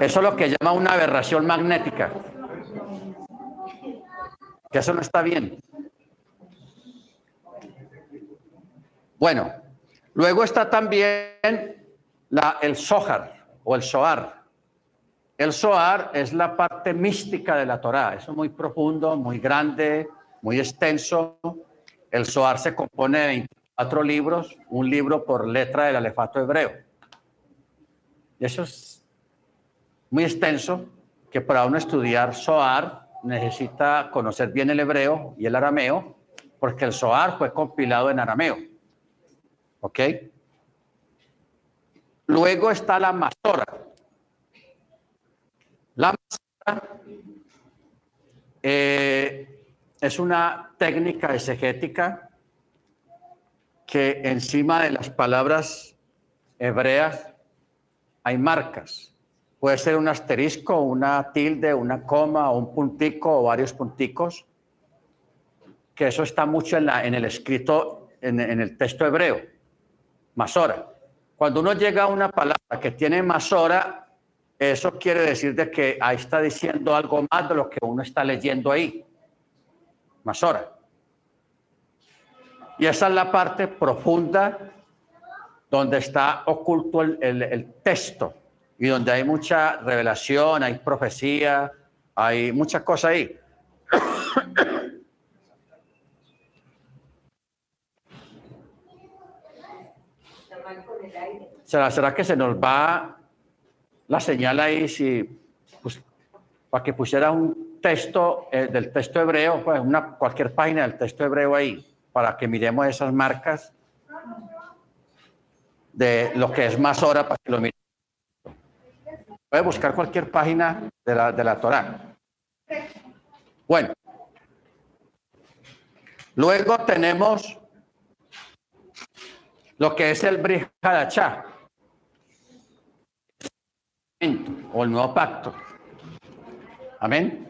Eso es lo que llama una aberración magnética. Que eso no está bien. Bueno, luego está también el Zohar o el Zohar. El Zohar es la parte mística de la Torá. Es muy profundo, muy grande, muy extenso. El Zohar se compone de 24 libros, un libro por letra del alefato hebreo. Eso es muy extenso, que para uno estudiar Zohar necesita conocer bien el hebreo y el arameo, porque el Zohar fue compilado en arameo. ¿Ok? Luego está la Masora. La Masora eh, es una técnica exegética que encima de las palabras hebreas hay marcas. Puede ser un asterisco, una tilde, una coma, un puntico o varios punticos, que eso está mucho en, el escrito, en, en el texto hebreo, masora. Cuando uno llega a una palabra que tiene masora, eso quiere decir de que ahí está diciendo algo más de lo que uno está leyendo ahí. Masora. Y esa es la parte profunda donde está oculto el, el- el texto y donde hay mucha revelación, hay profecía, hay mucha cosa ahí. ¿Será, será que se nos va la señal ahí si, pues, para que pusiera un texto eh, del texto hebreo, pues una, cualquier página del texto hebreo ahí, para que miremos esas marcas de lo que es más hora para que lo miren. Puede buscar cualquier página de la, de la Torah. Bueno. Luego tenemos lo que es el Brit Hadashah, o el nuevo pacto. Amén.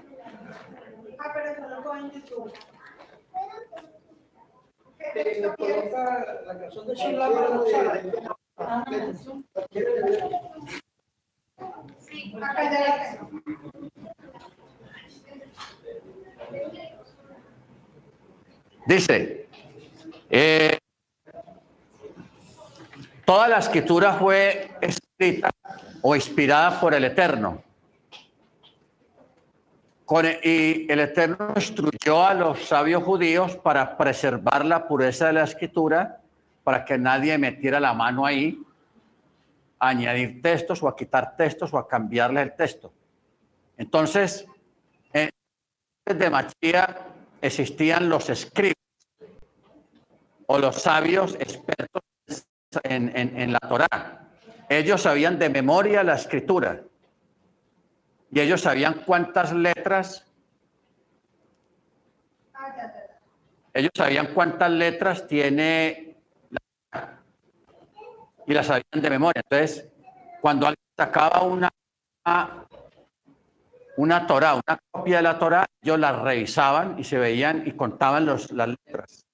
Dice, eh, toda la escritura fue escrita o inspirada por el Eterno. E- y el Eterno instruyó a los sabios judíos para preservar la pureza de la escritura, para que nadie metiera la mano ahí, a añadir textos o a quitar textos o a cambiarle el texto. Entonces, en de Machía existían los escribas o los sabios expertos en, en- en la Torá. Ellos sabían de memoria la escritura y ellos sabían cuántas letras, ellos sabían cuántas letras tiene la y las sabían de memoria. Entonces, cuando alguien sacaba una una Torá, una copia de la Torá, ellos la revisaban y se veían y contaban los, las letras.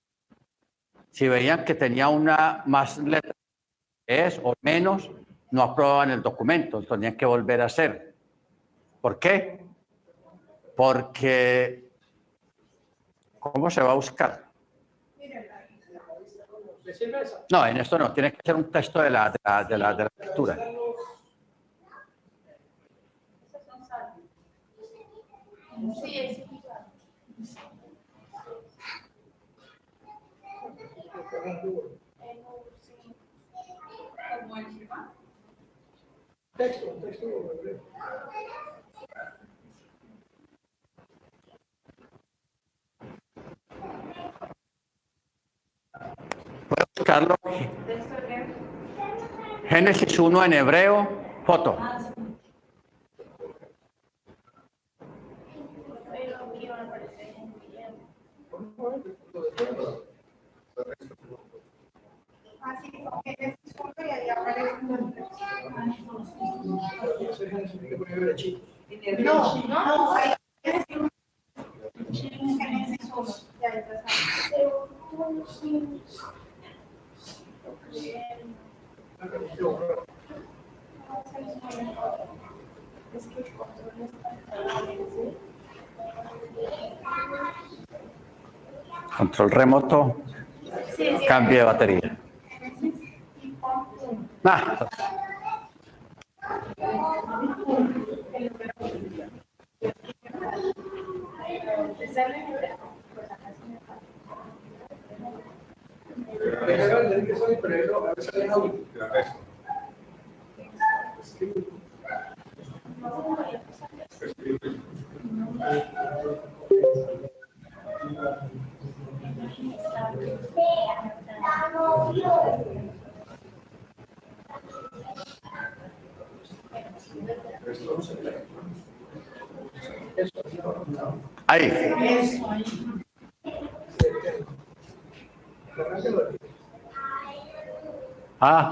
Si veían que tenía una más letra es o menos, no aprobaban el documento, tenían que volver a hacer. ¿Por qué? Porque, ¿cómo se va a buscar? No, en esto no, tiene que ser un texto de la, de la, de la, de la escritura. Esos son salmos. Sí, es como el Shema. Texto, texto. hebreo. Puede buscarlo. Texto hebreo. Génesis 1 en hebreo, foto. Pero quiero aparecer en el video. Génesis 1 y ahí aparece un Eso es Génesis, hay que poner derechito. No, no, ahí Génesis 1. Ya, ya está. Control remoto, cambio de batería. Ah,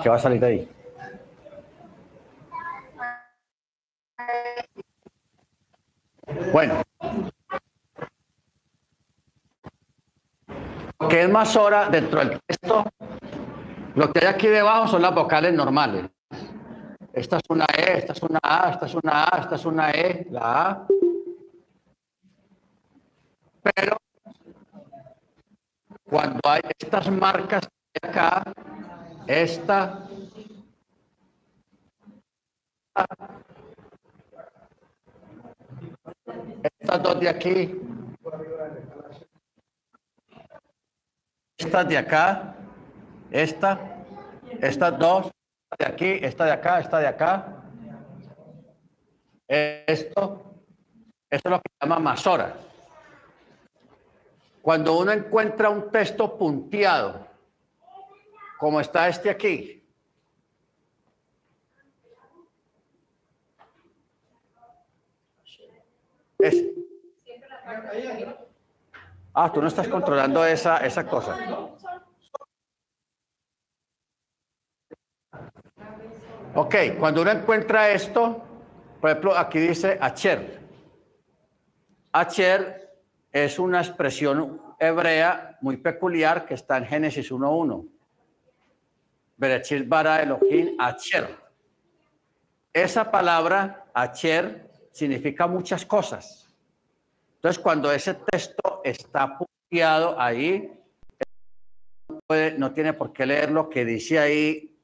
que va a salir de ahí. Bueno. ¿Qué es más hora dentro del texto? Lo que hay aquí debajo son las vocales normales. Esta es una E, esta es una A, esta es una A, esta es una E, la A. Pero cuando hay estas marcas esta, estas dos de aquí, estas de acá, esta, estas dos, esta de aquí, esta de acá, esta de acá. Esto, esto es lo que se llama masora. Cuando uno encuentra un texto punteado, como está este aquí, es- Ah, tú no estás controlando esa, esa cosa. Ok, cuando uno encuentra esto, por ejemplo, aquí dice Acher. Acher es una expresión hebrea muy peculiar que está en Génesis 1.1. Berechit bara Elohim Acher. Esa palabra Acher significa muchas cosas. Entonces, cuando ese texto está punteado ahí, puede- no tiene por qué leer lo que dice ahí,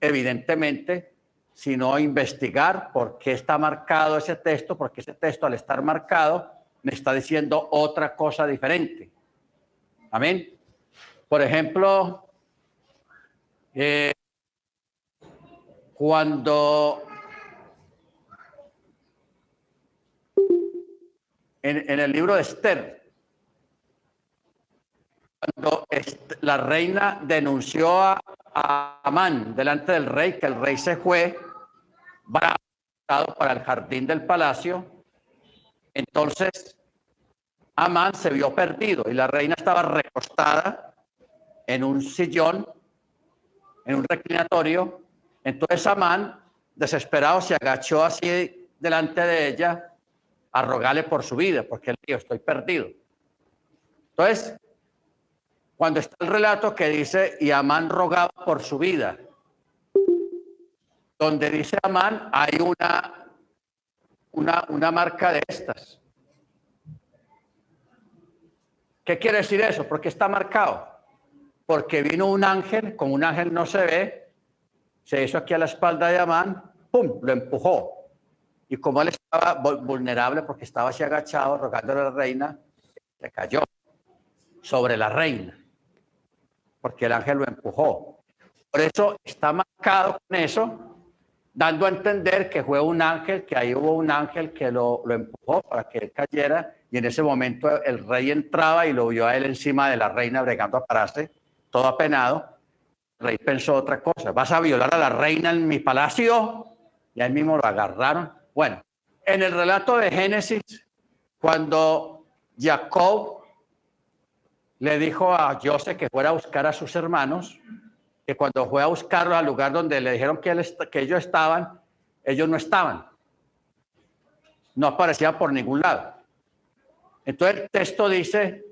evidentemente, sino investigar por qué está marcado ese texto, porque ese texto al estar marcado me está diciendo otra cosa diferente. Amén. Por ejemplo, eh, cuando en, el libro de Esther, cuando la reina denunció a, Amán delante del rey, que el rey se fue bravo para el jardín del palacio, entonces Amán se vio perdido y la reina estaba recostada en un sillón, en un reclinatorio. Entonces Amán, desesperado, se agachó así delante de ella a rogarle por su vida, porque él dijo, estoy perdido. Entonces, cuando está el relato que dice, y Amán rogaba por su vida, donde dice Amán, hay una, una, una marca de estas. ¿Qué quiere decir eso? ¿Por qué está marcado? Porque vino un ángel, como un ángel no se ve, se hizo aquí a la espalda de Amán, ¡pum!, lo empujó. Y como él estaba vul- vulnerable porque estaba así agachado rogándole a la reina, se cayó sobre la reina, porque el ángel lo empujó. Por eso está marcado con eso, dando a entender que fue un ángel, que ahí hubo un ángel que lo, lo empujó para que él cayera, y en ese momento el rey entraba y lo vio a él encima de la reina bregando a pararse, todo apenado. El rey pensó otra cosa, vas a violar a la reina en mi palacio, y ahí mismo lo agarraron. Bueno, en el relato de Génesis, cuando Jacob le dijo a José que fuera a buscar a sus hermanos, que cuando fue a buscarlos al lugar donde le dijeron que, que ellos estaban, ellos no estaban. No aparecían por ningún lado. Entonces el texto dice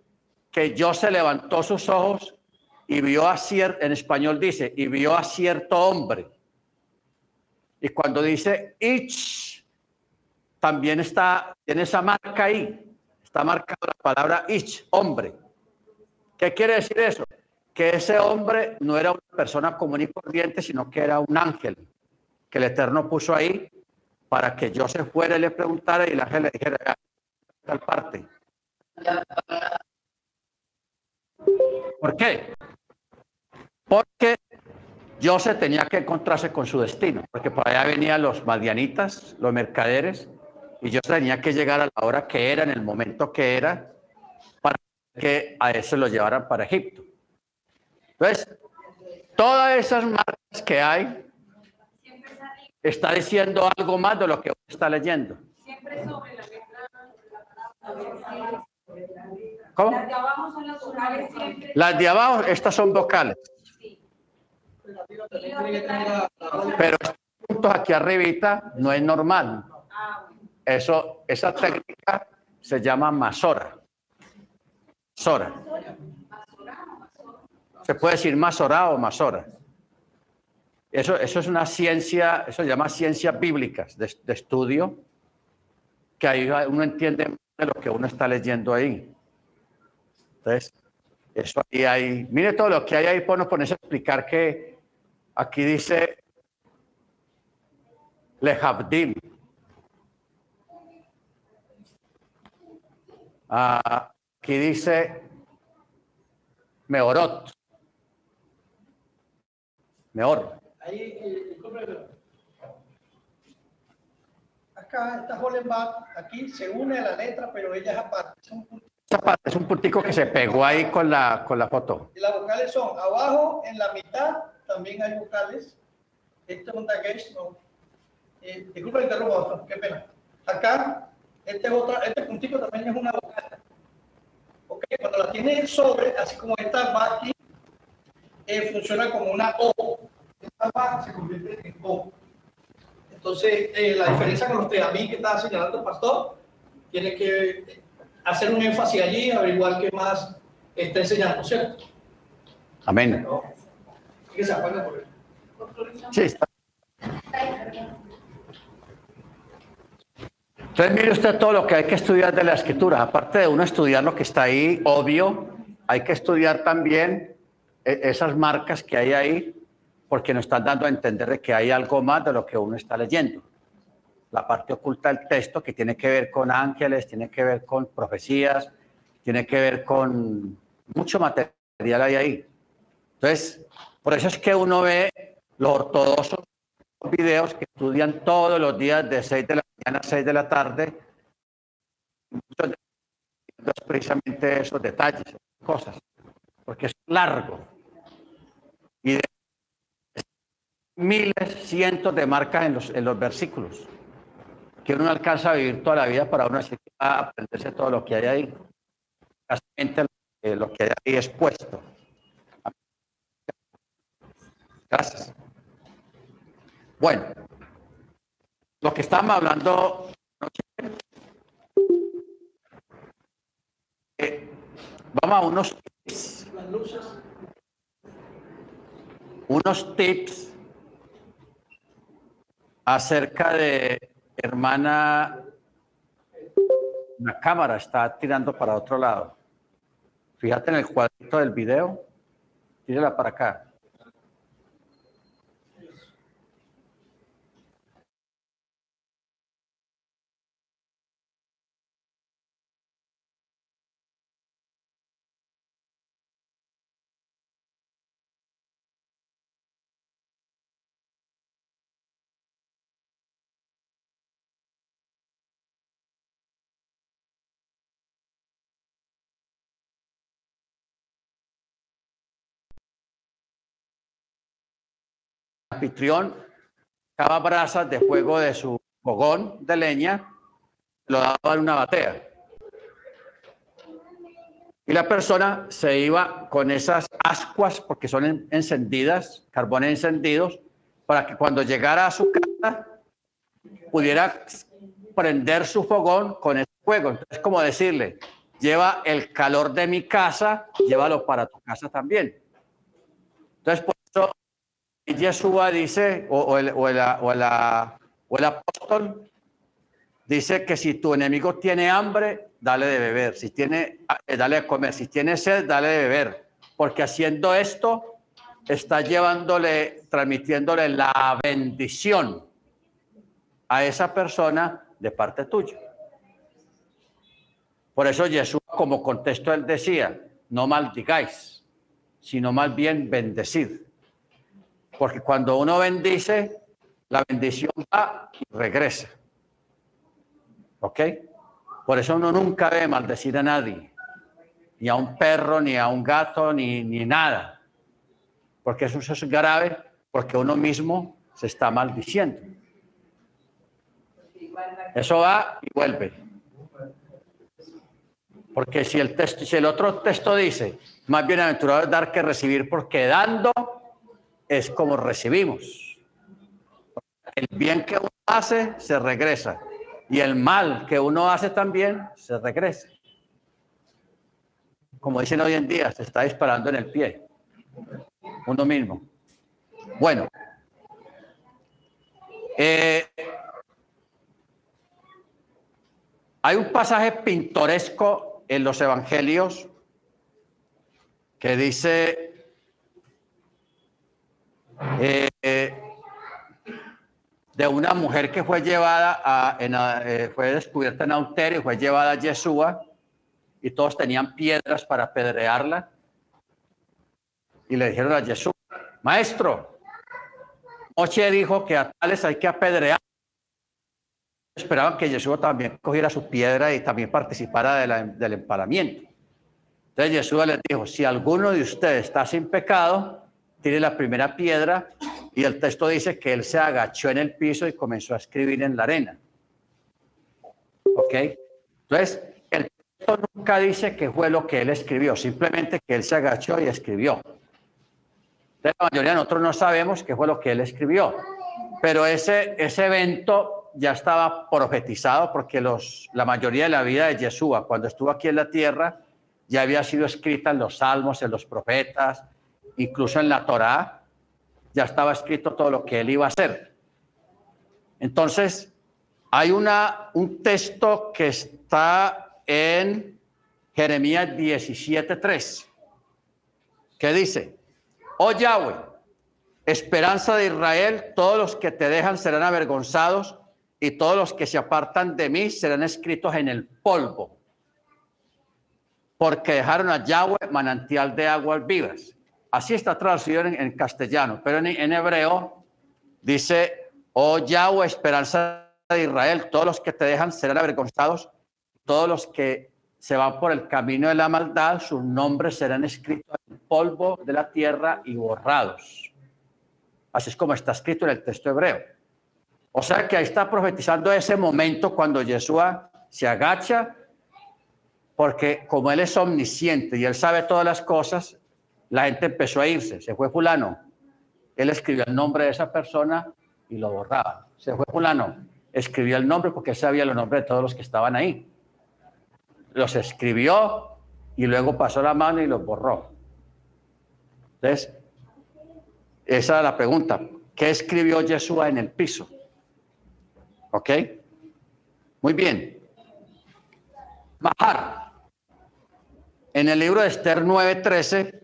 que yo se levantó sus ojos y vio a cierto, en español dice, y vio a cierto hombre. Y cuando dice ich, también está, tiene esa marca ahí. Está marcada la palabra ich, hombre. ¿Qué quiere decir eso? Que ese hombre no era una persona común y corriente, sino que era un ángel que el Eterno puso ahí para que yo se fuera y le preguntara y el ángel dijera "Ah, tal parte. ¿Por qué? Porque yo se tenía que encontrarse con su destino, porque por allá venían los madianitas, los mercaderes, y yo tenía que llegar a la hora que era, en el momento que era, para que a ese lo llevaran para Egipto. Entonces, todas esas marcas que hay, está diciendo algo más de lo que está leyendo. siempre sobre la ¿Cómo? Las de abajo son las vocales siempre. Las de abajo, estas son vocales, Sí. Pero estos puntos aquí arribita no es normal. Ah. Eso, esa técnica se llama masora. Masora. Se puede decir masora o masora. Eso, eso es una ciencia, eso se llama ciencias bíblicas de, de estudio, que ahí uno entiende de lo que uno está leyendo ahí. Entonces, eso ahí hay. Mire todo lo que hay ahí, por no ponerse a explicar que aquí dice Lehabdim. Ah, aquí dice Meorot. Meor. Ahí, eh, Acá está Hollenbach, aquí se une a la letra, pero ella es aparte. Es un. Es un puntico que se pegó ahí con la, con la foto. Y las vocales son abajo, en la mitad, también hay vocales. Este es un dagesh, no. Eh, disculpe, interrumpo, qué pena. Acá, este, es otra, este puntico también es una vocal. Ok, cuando la tiene sobre, así como esta va aquí, eh, funciona como una O. Esta va se convierte en O. Entonces, eh, la diferencia con los teamí que estaba señalando el pastor, tiene que hacer un énfasis allí, averiguar qué más está enseñando, ¿cierto? Amén. que se apaga por él. Sí, está. Entonces, mire usted todo lo que hay que estudiar de la escritura. Aparte de uno estudiar lo que está ahí, obvio, hay que estudiar también eh, esas marcas que hay ahí, porque nos están dando a entender de que hay algo más de lo que uno está leyendo. La parte oculta del texto que tiene que ver con ángeles, tiene que ver con profecías, tiene que ver con mucho material hay ahí. Entonces, por eso es que uno ve los ortodoxos videos que estudian todos los días de 6 de la mañana a 6 de la tarde. Precisamente esos detalles, cosas, porque es largo. Y de miles, cientos de marcas en los, en los versículos, que uno no alcanza a vivir toda la vida para uno así a aprenderse todo lo que hay ahí. Básicamente que- lo que hay ahí expuesto. Gracias. Bueno, lo que estamos hablando, eh, vamos a unos tips, unos tips acerca de hermana, la cámara está tirando para otro lado. Fíjate en el cuadrito del video, tírala para acá. Anfitrión cava brasas de fuego de su fogón de leña, lo daba en una batea. Y la persona se iba con esas ascuas, porque son en- encendidas, carbones encendidos, para que cuando llegara a su casa pudiera prender su fogón con ese fuego. Entonces, como decirle, lleva el calor de mi casa, llévalo para tu casa también. Entonces, por eso Yeshua dice, o, el, o el- o la- o el apóstol, dice que si tu enemigo tiene hambre, dale de beber. Si tiene, eh, dale de comer. Si tiene sed, dale de beber. Porque haciendo esto, está llevándole, transmitiéndole la bendición a esa persona de parte tuya. Por eso Jesús, como contexto, él decía, no maldigáis, sino más bien bendecid. Porque cuando uno bendice, la bendición va y regresa. ¿Ok? Por eso uno nunca debe maldecir a nadie, ni a un perro, ni a un gato, ni, ni nada. Porque eso, es grave, porque uno mismo se está maldiciendo. Eso va y vuelve. Porque si el texto, si el otro texto dice, más bienaventurado es dar que recibir, porque dando es como recibimos. El bien que uno hace se regresa y el mal que uno hace también se regresa. Como dicen hoy en día, se está disparando en el pie. Uno mismo. Bueno. Eh, hay un pasaje pintoresco en los evangelios que dice eh, de una mujer que fue llevada a, en, eh, fue descubierta en Auterio y fue llevada a Yeshua y todos tenían piedras para apedrearla y le dijeron a Yeshua, maestro, Moche dijo que a tales hay que apedrear. Esperaban que Yeshua también cogiera su piedra y también participara de la- del empalamiento. Entonces Yeshua les dijo, si alguno de ustedes está sin pecado, tire la primera piedra y el texto dice que él se agachó en el piso y comenzó a escribir en la arena. ¿Ok? Entonces, el texto nunca dice que fue lo que él escribió, simplemente que él se agachó y escribió. La mayoría de nosotros no sabemos qué fue lo que él escribió, pero ese, ese evento ya estaba profetizado porque los, la mayoría de la vida de Yeshua, cuando estuvo aquí en la tierra, ya había sido escrita en los salmos, en los profetas, incluso en la Torá, ya estaba escrito todo lo que él iba a hacer. Entonces, hay una, un texto que está en Jeremías 17:3, que dice, oh Yahweh, esperanza de Israel, todos los que te dejan serán avergonzados y todos los que se apartan de mí serán escritos en el polvo, porque dejaron a Yahweh manantial de aguas vivas. Así está traducido en, en castellano, pero en, hebreo dice, oh Yahweh, esperanza de Israel, todos los que te dejan serán avergonzados, todos los que se van por el camino de la maldad, sus nombres serán escritos en polvo de la tierra y borrados. Así es como está escrito en el texto hebreo. O sea que ahí está profetizando ese momento cuando Yeshua se agacha, porque como él es omnisciente y él sabe todas las cosas, la gente empezó a irse. Se fue fulano. Él escribió el nombre de esa persona y lo borraba. Se fue fulano. Escribió el nombre porque él sabía los nombres de todos los que estaban ahí. Los escribió y luego pasó la mano y los borró. Entonces, esa es la pregunta. ¿Qué escribió Yeshua en el piso? ¿Ok? Muy bien. Mahar. En el libro de Esther 9:13,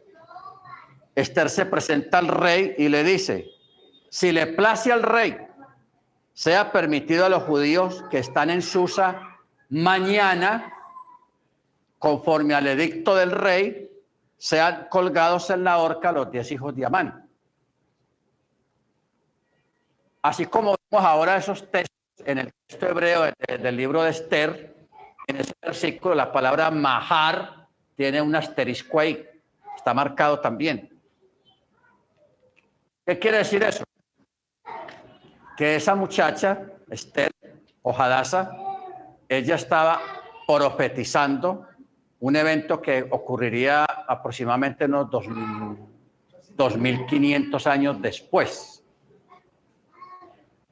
Esther se presenta al rey y le dice, si le place al rey, sea permitido a los judíos que están en Susa mañana, conforme al edicto del rey, sean colgados en la horca los diez hijos de Amán. Así como vemos ahora esos textos en el texto hebreo de- del libro de Esther, en ese versículo la palabra mahar tiene un asterisco ahí, está marcado también. ¿Qué quiere decir eso? Que esa muchacha, Esther o Hadassah, ella estaba profetizando un evento que ocurriría aproximadamente unos 2000 2500 años después.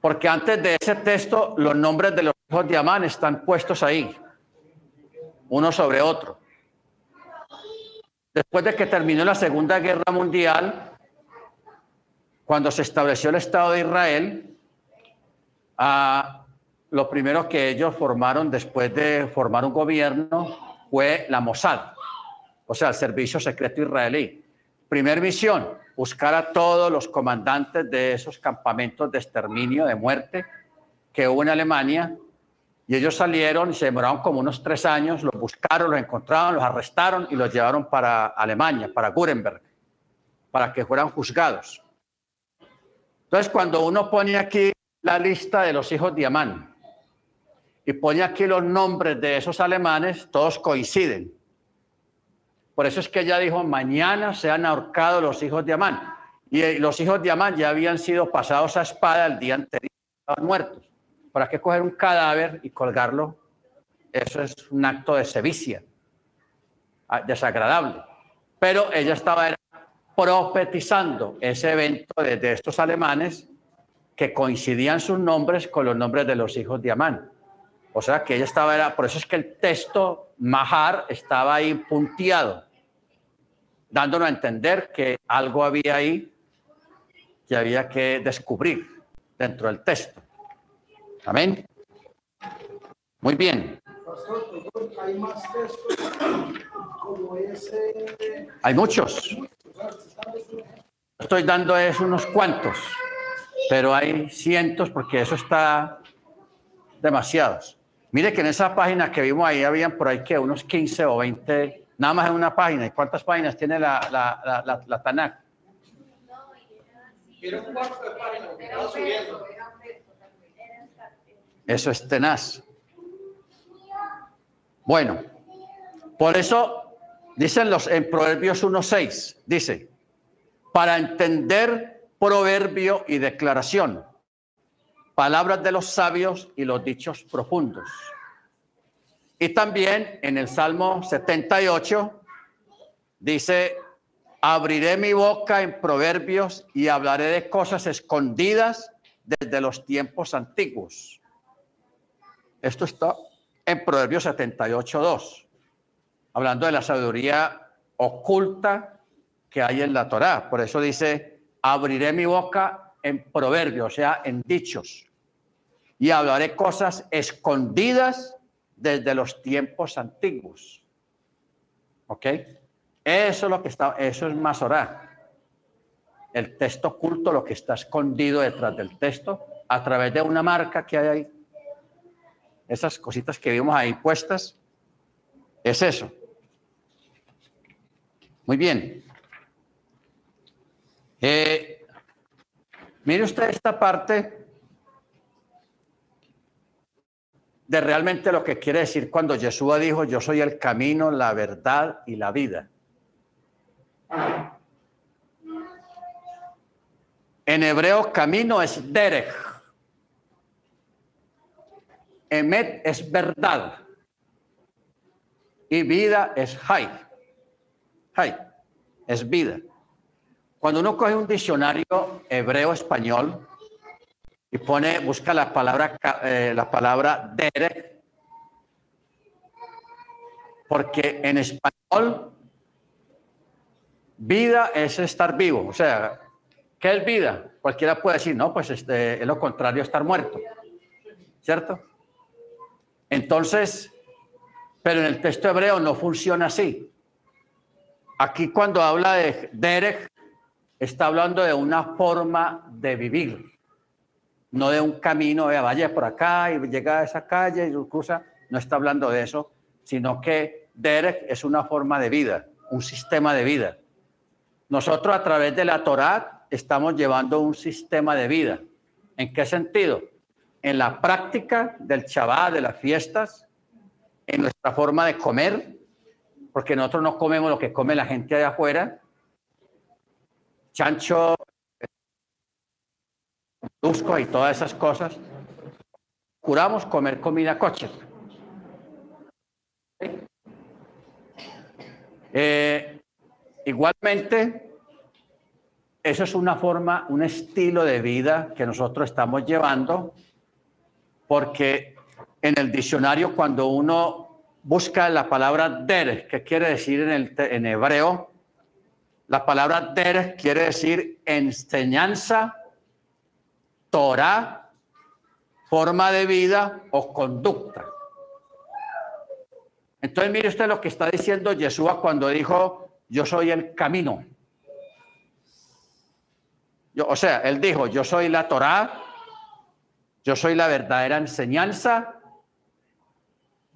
Porque antes de ese texto, los nombres de los hijos de Amán están puestos ahí, uno sobre otro. Después de que terminó la Segunda Guerra Mundial, cuando se estableció el Estado de Israel, ah, lo primero que ellos formaron después de formar un gobierno fue la Mossad, o sea, el Servicio Secreto Israelí. Primer misión, buscar a todos los comandantes de esos campamentos de exterminio, de muerte que hubo en Alemania. Y ellos salieron y se demoraron como unos tres años, los buscaron, los encontraron, los arrestaron y los llevaron para Alemania, para Nuremberg, para que fueran juzgados. Entonces, cuando uno pone aquí la lista de los hijos de Amán y pone aquí los nombres de esos alemanes, todos coinciden. Por eso es que ella dijo, mañana se han ahorcado los hijos de Amán. Y eh, los hijos de Amán ya habían sido pasados a espada el día anterior, estaban muertos. ¿Para qué coger un cadáver y colgarlo? Eso es un acto de sevicia, ah, desagradable. Pero ella estaba profetizando ese evento de, de estos alemanes que coincidían sus nombres con los nombres de los hijos de Amán. O sea que ella estaba, era, por eso es que el texto Mahar estaba ahí punteado dándonos a entender que algo había ahí que había que descubrir dentro del texto. Amén. Muy bien. hay más textos como ese. Hay muchos. Estoy dando es unos cuantos, pero hay cientos porque eso está demasiados. Mire que en esa página que vimos ahí habían por ahí que unos 15 o 20 Nada más en una página. ¿Y cuántas páginas tiene la, la, la, la, Tanakh? Eso es tenaz. Bueno, por eso dicen los en Proverbios 1.6, dice, para entender proverbio y declaración, palabras de los sabios y los dichos profundos. Y también en el Salmo 78 dice, abriré mi boca en proverbios y hablaré de cosas escondidas desde los tiempos antiguos. Esto está en Proverbios 78, 2, hablando de la sabiduría oculta que hay en la Torá. Por eso dice, abriré mi boca en proverbios, o sea, en dichos, y hablaré cosas escondidas desde los tiempos antiguos. ¿Ok? Eso es lo que está, eso es Masorá. El texto oculto, lo que está escondido detrás del texto, a través de una marca que hay ahí. Esas cositas que vimos ahí puestas, es eso. Muy bien. Eh, mire usted esta parte de realmente lo que quiere decir cuando Jesús dijo, yo soy el camino, la verdad y la vida. En hebreo, camino es derech. Emet es verdad. Y vida es hay. Es vida. Cuando uno coge un diccionario hebreo-español, y pone, busca la palabra, eh, la palabra Derek, porque en español vida es estar vivo. O sea, ¿qué es vida? Cualquiera puede decir, no, pues este, es lo contrario estar muerto. ¿Cierto? Entonces, pero en el texto hebreo no funciona así. Aquí cuando habla de Derek, está hablando de una forma de vivir no de un camino, de vaya por acá y llega a esa calle y cruza, no está hablando de eso, sino que Derek es una forma de vida, un sistema de vida. Nosotros a través de la Torá estamos llevando un sistema de vida. ¿En qué sentido? En la práctica del Shabbat, de las fiestas, en nuestra forma de comer, porque nosotros no comemos lo que come la gente de afuera, chancho, y todas esas cosas, curamos comer comida coche. Eh, igualmente, eso es una forma, un estilo de vida que nosotros estamos llevando, porque en el diccionario cuando uno busca la palabra der, que quiere decir en, el, en hebreo, la palabra der quiere decir enseñanza, Torah, forma de vida o conducta. Entonces mire usted lo que está diciendo Yeshua cuando dijo, yo soy el camino. O sea, él dijo, yo soy la Torá, yo soy la verdadera enseñanza,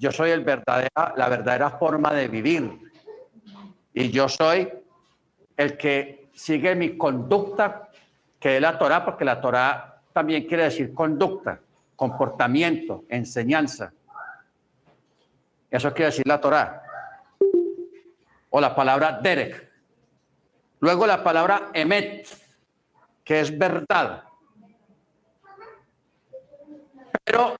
yo soy el verdadera, la verdadera forma de vivir. Y yo soy el que sigue mi conducta, que es la Torá, porque la Torá también quiere decir conducta, comportamiento, enseñanza. Eso quiere decir la Torá. O la palabra derek. Luego la palabra emet, que es verdad. Pero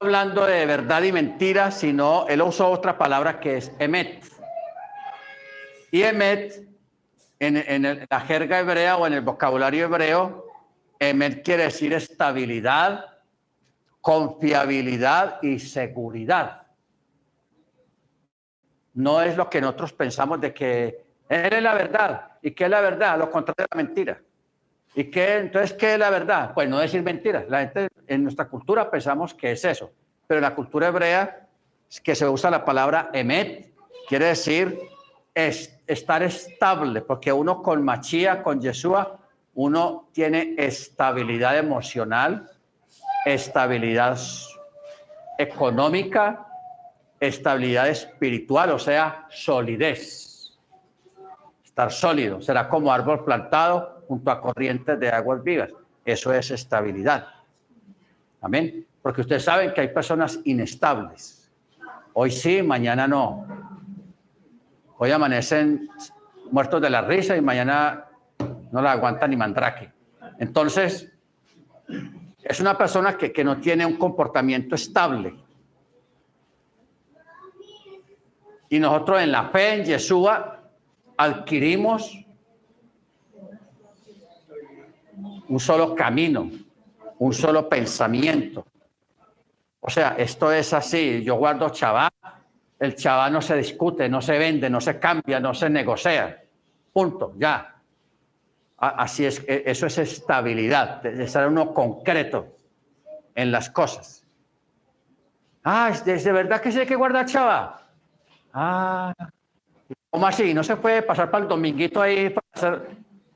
hablando de verdad y mentira, sino él usó otra palabra que es emet. Y emet, en, en la jerga hebrea o en el vocabulario hebreo, emet quiere decir estabilidad, confiabilidad y seguridad no es lo que nosotros pensamos de que él es la verdad. ¿Y qué es la verdad? Lo contrario de la mentira. ¿Y qué, entonces qué es la verdad? Pues no decir mentiras. La gente en nuestra cultura pensamos que es eso. Pero en la cultura hebrea, que se usa la palabra emet, quiere decir estar estable, porque uno con Machía, con Yeshua, uno tiene estabilidad emocional, estabilidad económica, estabilidad espiritual, o sea, solidez. Estar sólido, será como árbol plantado junto a corrientes de aguas vivas. Eso es estabilidad. Amén. Porque ustedes saben que hay personas inestables. Hoy sí, mañana no. Hoy amanecen muertos de la risa y mañana no la aguantan ni mandrake. Entonces, es una persona que, que no tiene un comportamiento estable Y nosotros en la fe en Yeshua adquirimos un solo camino, un solo pensamiento. O sea, esto es así. Yo guardo chaval, el chaval no se discute, no se vende, no se cambia, no se negocia. Punto, ya. Así es, e, eso es estabilidad, de ser uno concreto en las cosas. Ah, ¿es de verdad que se hay que guardar? Ah, ¿cómo así? No se puede pasar para el dominguito ahí para.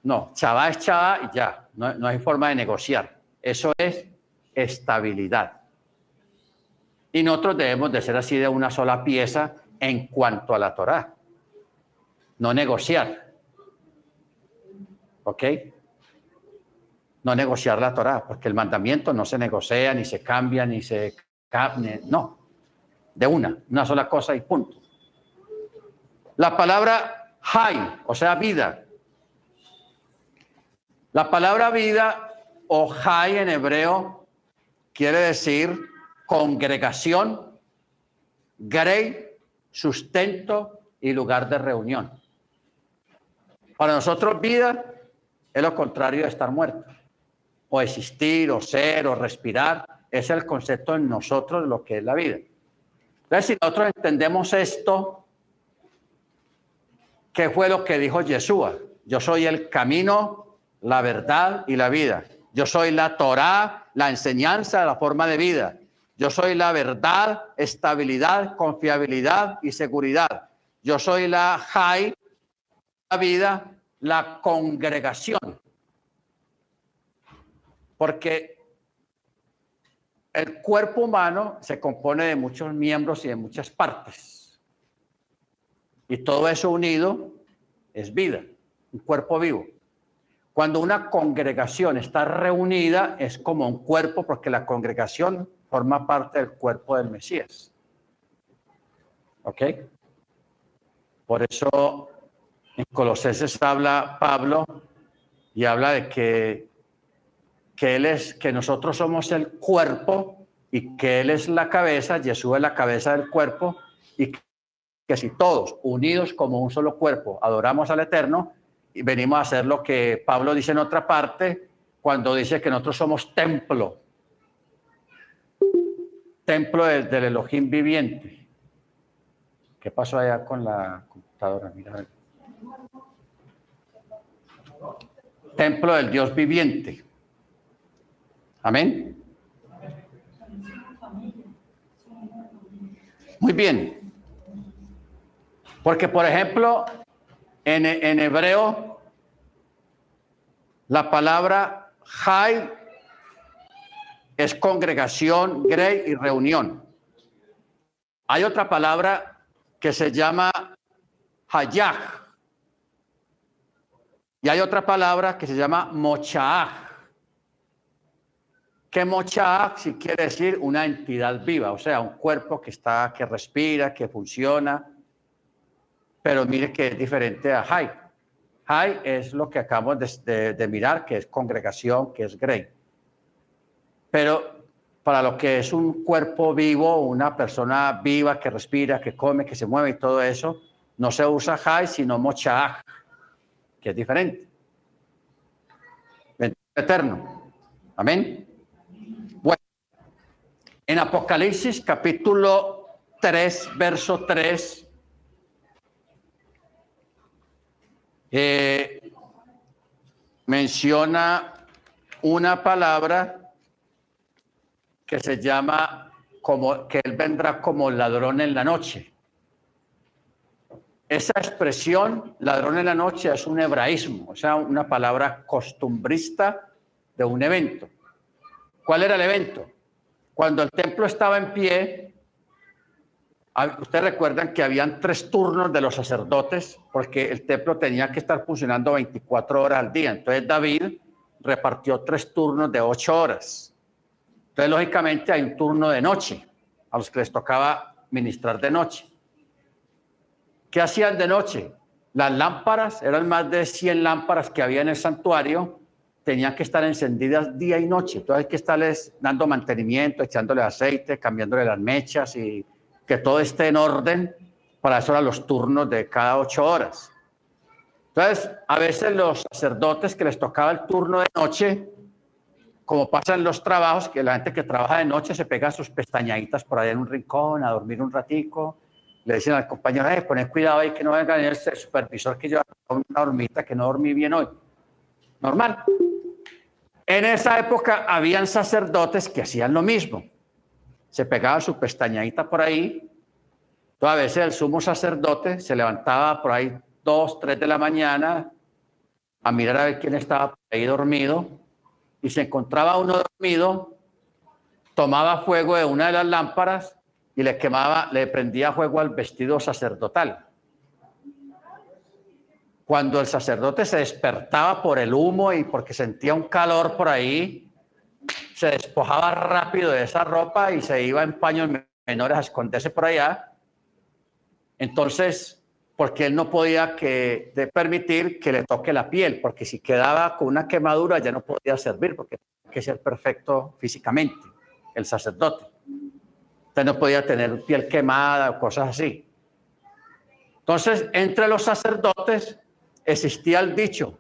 No, chava es chava y ya, no, no hay forma de negociar. Eso es estabilidad. Y nosotros debemos de ser así de una sola pieza en cuanto a la Torah. No negociar. ¿Ok? No negociar la Torah, porque el mandamiento no se negocia, ni se cambia, ni se... No, de una, una sola cosa y punto. La palabra hay, o sea, vida. La palabra vida o hay en hebreo quiere decir congregación, grey, sustento y lugar de reunión. Para nosotros vida es lo contrario de estar muerto. O existir, o ser, o respirar. Es el concepto en nosotros de lo que es la vida. Entonces, si nosotros entendemos esto, ¿Qué fue lo que dijo Yeshua? Yo soy el camino, la verdad y la vida. Yo soy la Torá, la enseñanza, la forma de vida. Yo soy la verdad, estabilidad, confiabilidad y seguridad. Yo soy la Jai, la vida, la congregación. Porque el cuerpo humano se compone de muchos miembros y de muchas partes. Y todo eso unido es vida, un cuerpo vivo. Cuando una congregación está reunida es como un cuerpo porque la congregación forma parte del cuerpo del Mesías. ¿Ok? Por eso en Colosenses habla Pablo y habla de que, que él es, que nosotros somos el cuerpo y que él es la cabeza, Jesús es la cabeza del cuerpo y que si todos unidos como un solo cuerpo adoramos al Eterno, venimos a hacer lo que Pablo dice en otra parte, cuando dice que nosotros somos templo, templo del, del Elohim viviente. ¿Qué pasó allá con la computadora? Mira. Templo del Dios viviente. Amén. Muy bien. Porque, por ejemplo, en, hebreo, la palabra Jai es congregación, grey y reunión. Hay otra palabra que se llama Hayaj. Y hay otra palabra que se llama Mochaaj. Que Mochaaj si quiere decir una entidad viva, o sea, un cuerpo que está, que respira, que funciona. Pero mire que es diferente a Hay. Hay es lo que acabamos de, mirar, que es congregación, que es grey. Pero para lo que es un cuerpo vivo, una persona viva que respira, que come, que se mueve y todo eso, no se usa Hay, sino Mochaaj, que es diferente. Eterno. Amén. Bueno, en Apocalipsis capítulo 3, verso 3, eh, menciona una palabra que se llama como que él vendrá como ladrón en la noche. Esa expresión, ladrón en la noche, es un hebraísmo, o sea, una palabra costumbrista de un evento. ¿Cuál era el evento? Cuando el templo estaba en pie, ustedes recuerdan que habían tres turnos de los sacerdotes, porque el templo tenía que estar funcionando 24 horas al día. Entonces David repartió tres turnos de ocho horas. Entonces, lógicamente, hay un turno de noche, a los que les tocaba ministrar de noche. ¿Qué hacían de noche? Las lámparas, eran más de 100 lámparas que había en el santuario, tenían que estar encendidas día y noche. Entonces hay que estarles dando mantenimiento, echándole aceite, cambiándole las mechas y que todo esté en orden. Para eso eran los turnos de cada ocho horas. Entonces, a veces los sacerdotes que les tocaba el turno de noche, como pasa en los trabajos, que la gente que trabaja de noche se pega sus pestañaditas por ahí en un rincón a dormir un ratico, le dicen al compañero, eh, poned cuidado ahí que no venga el supervisor que yo una hormita que no dormí bien hoy. Normal. En esa época habían sacerdotes que hacían lo mismo. Se pegaba su pestañadita por ahí. Entonces, a veces el sumo sacerdote se levantaba por ahí dos, tres de la mañana a mirar a ver quién estaba por ahí dormido y se encontraba uno dormido, tomaba fuego de una de las lámparas y le quemaba, le prendía fuego al vestido sacerdotal. Cuando el sacerdote se despertaba por el humo y porque sentía un calor por ahí, se despojaba rápido de esa ropa y se iba en paños menores a esconderse por allá. Entonces, porque él no podía que, permitir que le toque la piel, porque si quedaba con una quemadura ya no podía servir, porque tenía que ser perfecto físicamente, el sacerdote. Usted no podía tener piel quemada o cosas así. Entonces, entre los sacerdotes existía el dicho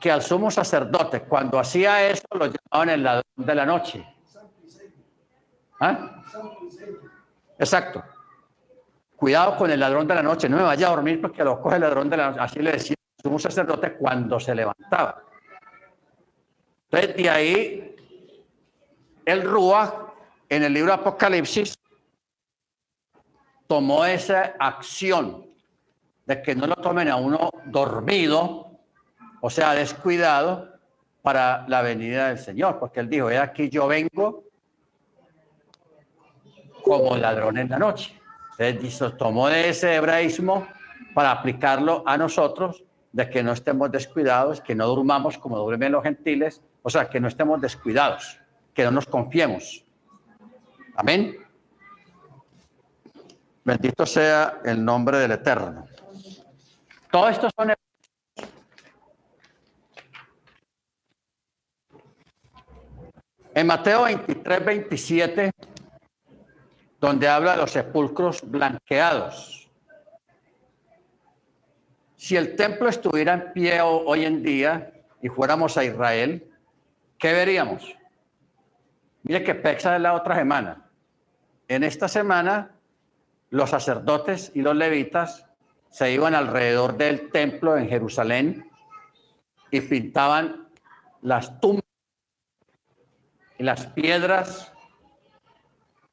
que al sumo sacerdote, cuando hacía eso, lo llamaban el ladrón de la noche. ¿Ah? Exacto. Cuidado con el ladrón de la noche, no me vaya a dormir porque lo coge el ladrón de la noche. Así le decía el sumo sacerdote cuando se levantaba. Entonces, de ahí, el Rúa, en el libro Apocalipsis, tomó esa acción de que no lo tomen a uno dormido, o sea, descuidado, para la venida del Señor, porque él dijo, he aquí yo vengo como ladrón en la noche. Entonces, tomó de ese hebraísmo para aplicarlo a nosotros, de que no estemos descuidados, que no durmamos como duermen los gentiles, o sea, que no estemos descuidados, que no nos confiemos. Amén. Bendito sea el nombre del Eterno. Todo esto son en Mateo 23, 27 donde habla de los sepulcros blanqueados. Si el templo estuviera en pie ho- hoy en día y fuéramos a Israel, ¿qué veríamos? Mire que Pexa es la otra semana. En esta semana, los sacerdotes y los levitas se iban alrededor del templo en Jerusalén y pintaban las tumbas y las piedras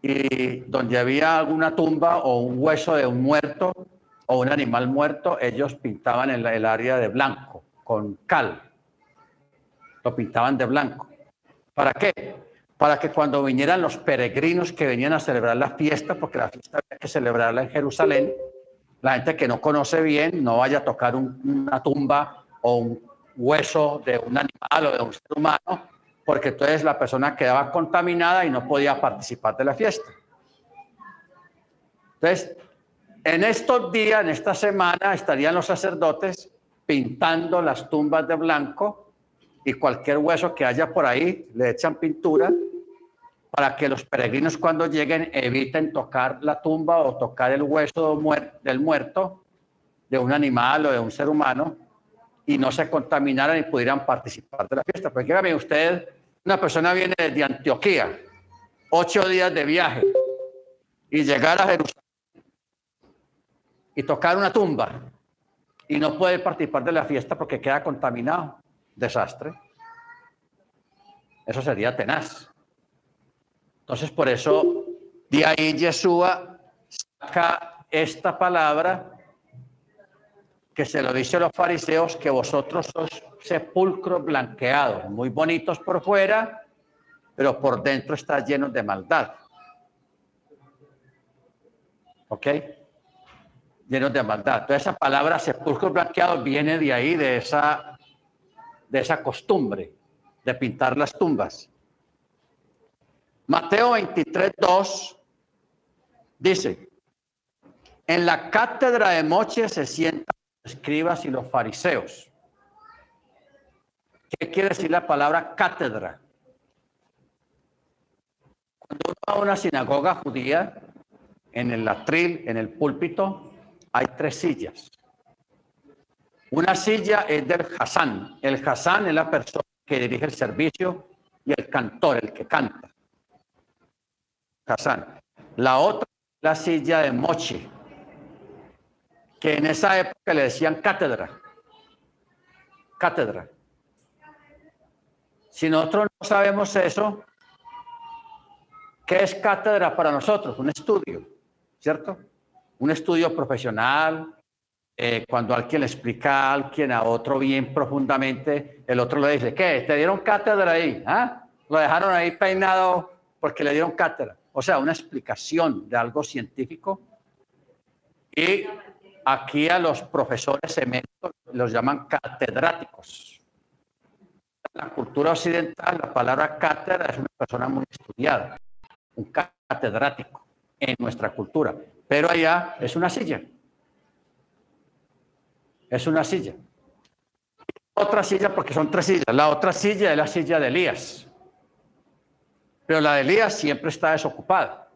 y donde había alguna tumba o un hueso de un muerto o un animal muerto, ellos pintaban en la- el área de blanco, con cal. Lo pintaban de blanco. ¿Para qué? Para que cuando vinieran los peregrinos que venían a celebrar la fiesta, porque la fiesta había que celebrarla en Jerusalén, la gente que no conoce bien no vaya a tocar un- una tumba o un hueso de un animal o de un ser humano, porque entonces la persona quedaba contaminada y no podía participar de la fiesta. Entonces, en estos días, en esta semana, estarían los sacerdotes pintando las tumbas de blanco y cualquier hueso que haya por ahí le echan pintura para que los peregrinos cuando lleguen eviten tocar la tumba o tocar el hueso del muerto de un animal o de un ser humano y no se contaminaran y pudieran participar de la fiesta. Porque dígame usted, una persona viene desde Antioquía, ocho días de viaje, y llegar a Jerusalén y tocar una tumba y no puede participar de la fiesta porque queda contaminado. Desastre. Eso sería tenaz. Entonces, por eso, de ahí Yeshua saca esta palabra que se lo dice a los fariseos, que vosotros sois sepulcros blanqueados, muy bonitos por fuera, pero por dentro está llenos de maldad. ¿Ok? Llenos de maldad. Entonces esa palabra sepulcros blanqueados viene de ahí, de esa, de esa costumbre de pintar las tumbas. Mateo 23, 2 dice, en la cátedra de Moche se sientan los escribas y los fariseos. ¿Qué quiere decir la palabra cátedra? Cuando uno va a una sinagoga judía, en el atril, en el púlpito, hay tres sillas. Una silla es del Hassan. El Hassan es la persona que dirige el servicio y el cantor, el que canta. Hassan. La otra es la silla de Mochi, que en esa época le decían cátedra. Cátedra. Si nosotros no sabemos eso, ¿qué es cátedra para nosotros? Un estudio, ¿cierto? Un estudio profesional. eh, cuando alguien le explica a alguien a otro bien profundamente, el otro le dice, ¿qué? ¿Te dieron cátedra ahí? ¿Ah? Lo dejaron ahí peinado porque le dieron cátedra. O sea, una explicación de algo científico. Y aquí a los profesores eméritos los llaman catedráticos. La cultura occidental, la palabra cátedra es una persona muy estudiada, un catedrático en nuestra cultura. Pero allá es una silla. Es una silla. Otra silla, porque son tres sillas. La otra silla es la silla de Elías. Pero la de Elías siempre está desocupada.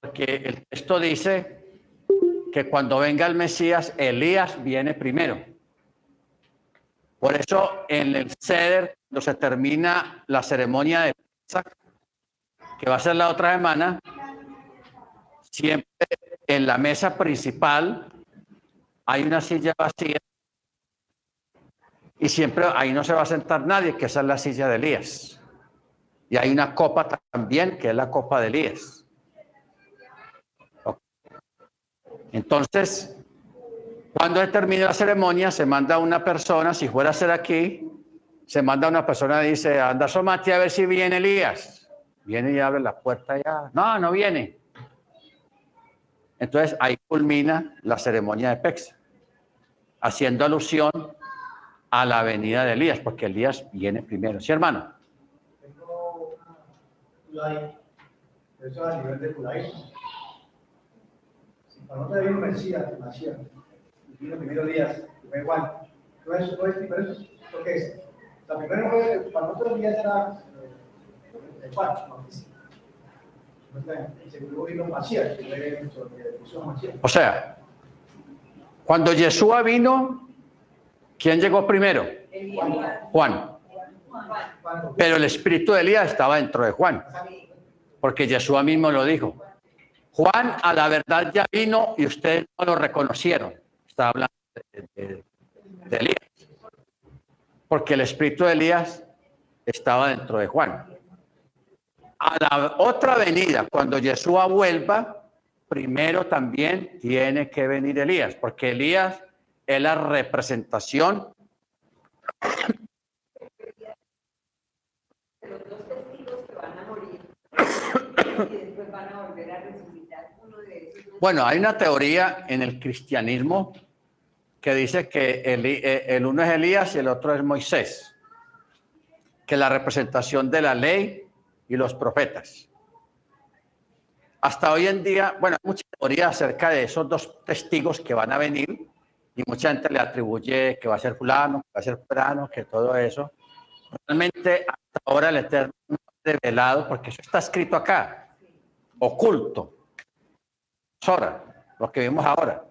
Porque el texto dice que cuando venga el Mesías, Elías viene primero. Por eso en el Seder, cuando se termina la ceremonia de Pesach, que va a ser la otra semana, siempre en la mesa principal hay una silla vacía y siempre ahí no se va a sentar nadie, que esa es la silla de Elías. Y hay una copa también, que es la copa de Elías. Entonces, cuando termine la ceremonia, se manda una persona, si fuera a ser aquí, se manda una persona y dice, anda, asómate a ver si viene Elías. Viene y abre la puerta ya. No, no viene. Entonces ahí culmina la ceremonia de Pexa, haciendo alusión a la venida de Elías, porque Elías viene primero. ¿Sí, hermano? Tengo una eso es a nivel de Kulai. Si para nosotros hay un Mesías nació, y vino primero días, fue igual. ¿No es, no es diferente? Porque es, la primera fue, para nosotros días era eh, el cuarto, que sobre Jesús Masías. O sea, cuando Yeshua vino, ¿quién llegó primero? Juan. Pero el espíritu de Elías estaba dentro de Juan, porque Yeshua mismo lo dijo. Juan a la verdad ya vino y ustedes no lo reconocieron. Está hablando de, Elías. Porque el espíritu de Elías estaba dentro de Juan. A la otra venida, cuando Yeshua vuelva, primero también tiene que venir Elías, porque Elías es la representación. Bueno, hay una teoría en el cristianismo que dice que el, eh, el uno es Elías y el otro es Moisés, que la representación de la ley y los profetas. Hasta hoy en día, bueno, hay mucha teoría acerca de esos dos testigos que van a venir y mucha gente le atribuye que va a ser fulano, que va a ser fulano, que todo eso. Realmente hasta ahora el Eterno no ha revelado, porque eso está escrito acá, oculto ahora, lo que vimos ahora.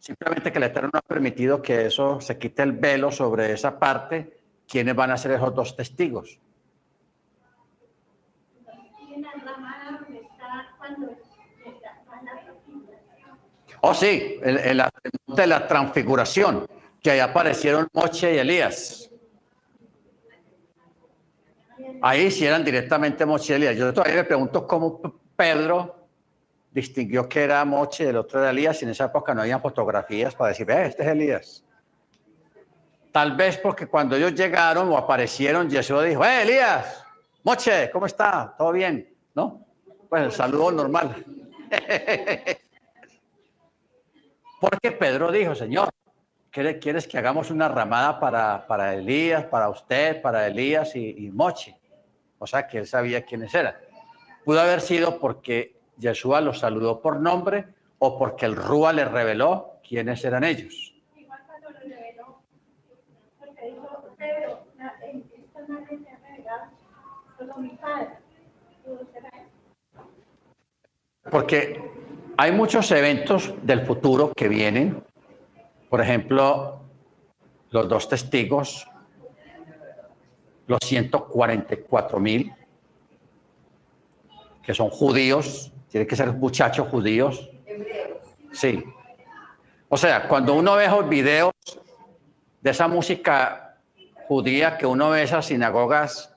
Simplemente que el Eterno no ha permitido que eso se quite el velo sobre esa parte, quiénes van a ser esos dos testigos. Oh, sí, en, de la transfiguración, que ahí aparecieron Moche y Elías. Ahí sí eran directamente Moche y Elías. Yo todavía me pregunto cómo Pedro distinguió que era Moche y el otro era Elías, y en esa época no había fotografías para decir, "Ve, este es Elías. Tal vez porque cuando ellos llegaron o aparecieron, Jesús dijo, ¡eh, Elías! Moche, ¿cómo está? ¿Todo bien? ¿No? Pues el saludo normal. Porque Pedro dijo, Señor, ¿quiere- ¿quieres que hagamos una ramada para, para Elías, para usted, para Elías y, y Mochi? O sea, que él sabía quiénes eran. Pudo haber sido porque Yeshua los saludó por nombre o porque el Rúa le reveló quiénes eran ellos. Porque Porque hay muchos eventos del futuro que vienen. Por ejemplo, los dos testigos, los 144 mil, que son judíos, tienen que ser muchachos judíos. Sí. O sea, cuando uno ve esos videos de esa música judía que uno ve esas sinagogas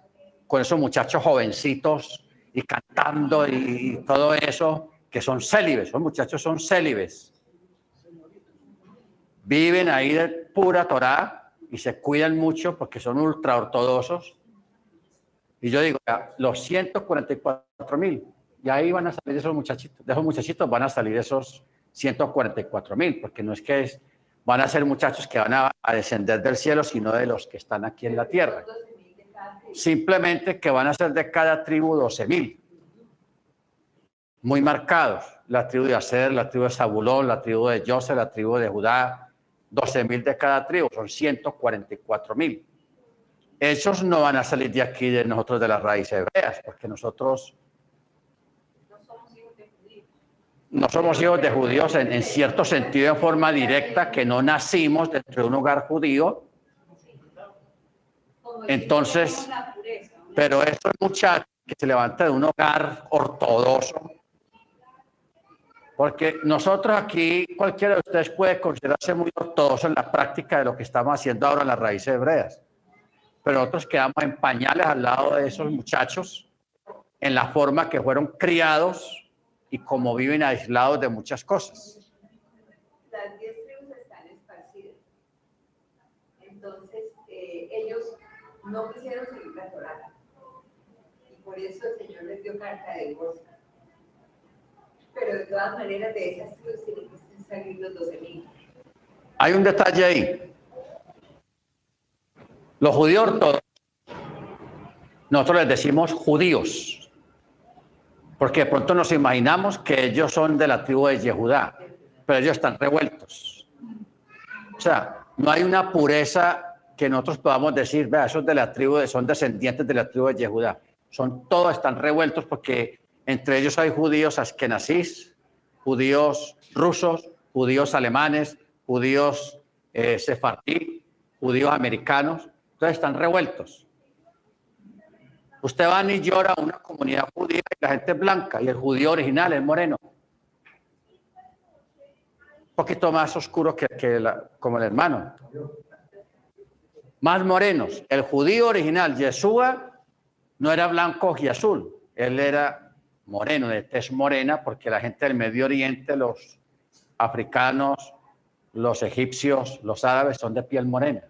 con esos muchachos jovencitos y cantando y, y todo eso, que son célibes, esos muchachos son célibes. Viven ahí de pura Torá y se cuidan mucho porque son ultra ortodoxos. Y yo digo, los 144 mil, y ahí van a salir esos muchachitos, de esos muchachitos van a salir esos 144 mil, porque no es que es- van a ser muchachos que van a, descender del cielo, sino de los que están aquí en la tierra. 12.000 de cada tribu. Simplemente que van a ser de cada tribu 12 mil. Muy marcados. La tribu de Aser, la tribu de Zabulón, la tribu de José, la tribu de Judá. 12 mil de cada tribu, son 144 mil. Esos no van a salir de aquí, de nosotros, de las raíces hebreas, porque nosotros No somos hijos de judíos. No somos hijos de judíos en, cierto sentido, en forma directa, que no nacimos dentro de un hogar judío, Entonces, pero estos muchachos que se levantan de un hogar ortodoxo, porque nosotros aquí, cualquiera de ustedes puede considerarse muy ortodoxo en la práctica de lo que estamos haciendo ahora en las raíces hebreas, pero nosotros quedamos en pañales al lado de esos muchachos, en la forma que fueron criados y como viven aislados de muchas cosas. las diez tribus están esparcidas. Entonces, eh, ellos no quisieron seguir la Torah. Y por eso el Señor les dio carta de divorcio. Pero de todas maneras, de esas tribus tienen que salir los 12.000. Hay un detalle ahí. Los judíos ortodoxos, nosotros les decimos judíos, porque de pronto nos imaginamos que ellos son de la tribu de Yehudá, pero ellos están revueltos. O sea, no hay una pureza que nosotros podamos decir, vea, esos de la tribu de, son descendientes de la tribu de Yehudá. Son todos están revueltos porque Entre ellos hay judíos askenazís, judíos rusos, judíos alemanes, judíos eh, sefardí, judíos americanos. Entonces están revueltos. Usted va y llora a una comunidad judía y la gente es blanca y el judío original es moreno. Un poquito más oscuro que, como el hermano. Más morenos. El judío original, Yeshua, no era blanco y azul. Él era moreno, de tez morena, porque la gente del Medio Oriente, los africanos, los egipcios, los árabes son de piel morena.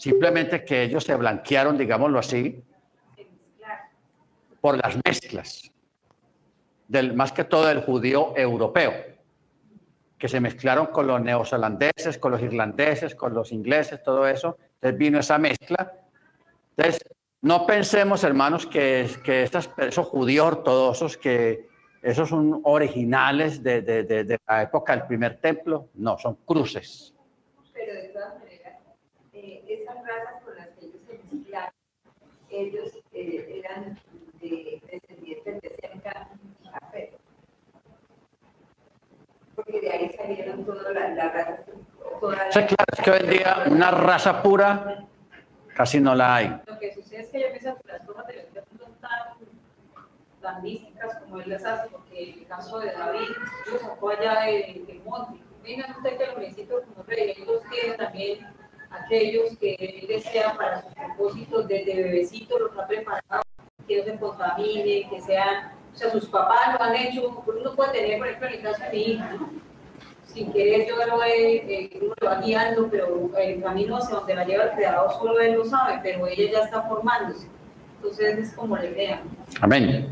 Simplemente que ellos se blanquearon, digámoslo así, por las mezclas, del, más que todo del judío europeo, que se mezclaron con los neozelandeses, con los irlandeses, con los ingleses, todo eso. Entonces vino esa mezcla. Entonces, no pensemos, hermanos, que, que esos judíos ortodoxos, que esos son originales de, de, de, la época del primer templo. No, son cruces. Pero de todas maneras, eh, esas razas con las que ellos se mezclaron, ellos eh, eran de descendientes de cerca y café. Porque de ahí salieron todas las la razas. Toda sí, claro, es que hoy en día una raza pura casi no la hay. Lo que sucede es que yo pienso que las cosas de Dios no son tan, tan místicas como él las hace, porque el caso de David lo sacó allá de, de monte. Miren usted que el municipio como rey, ellos tienen también aquellos que él desea para sus propósitos desde bebecito, los ha preparado, que no se contamine, que sean, o sea, sus papás lo han hecho, uno puede tener, por ejemplo, en el caso de mi hija, ¿no? sin querer yo lo he, eh, uno lo va guiando, pero el camino hacia donde la lleva el creador solo él lo sabe, pero ella ya está formándose. Entonces es como la idea. Amén.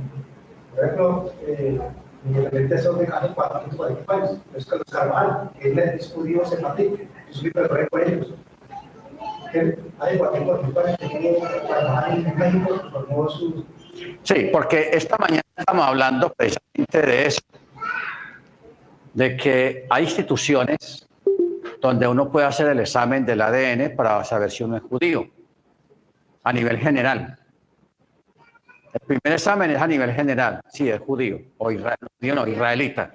Por ejemplo, eh, mi repente son de casi 440 años, es que los Carvajal, él es judío separatista, yo soy preparé por ellos. Hay 440 años que Carvajal en México formó su... Sí, porque esta mañana estamos hablando precisamente de eso de que hay instituciones donde uno puede hacer el examen del ADN para saber si uno es judío, a nivel general. El primer examen es a nivel general, si es judío o israel, no, israelita.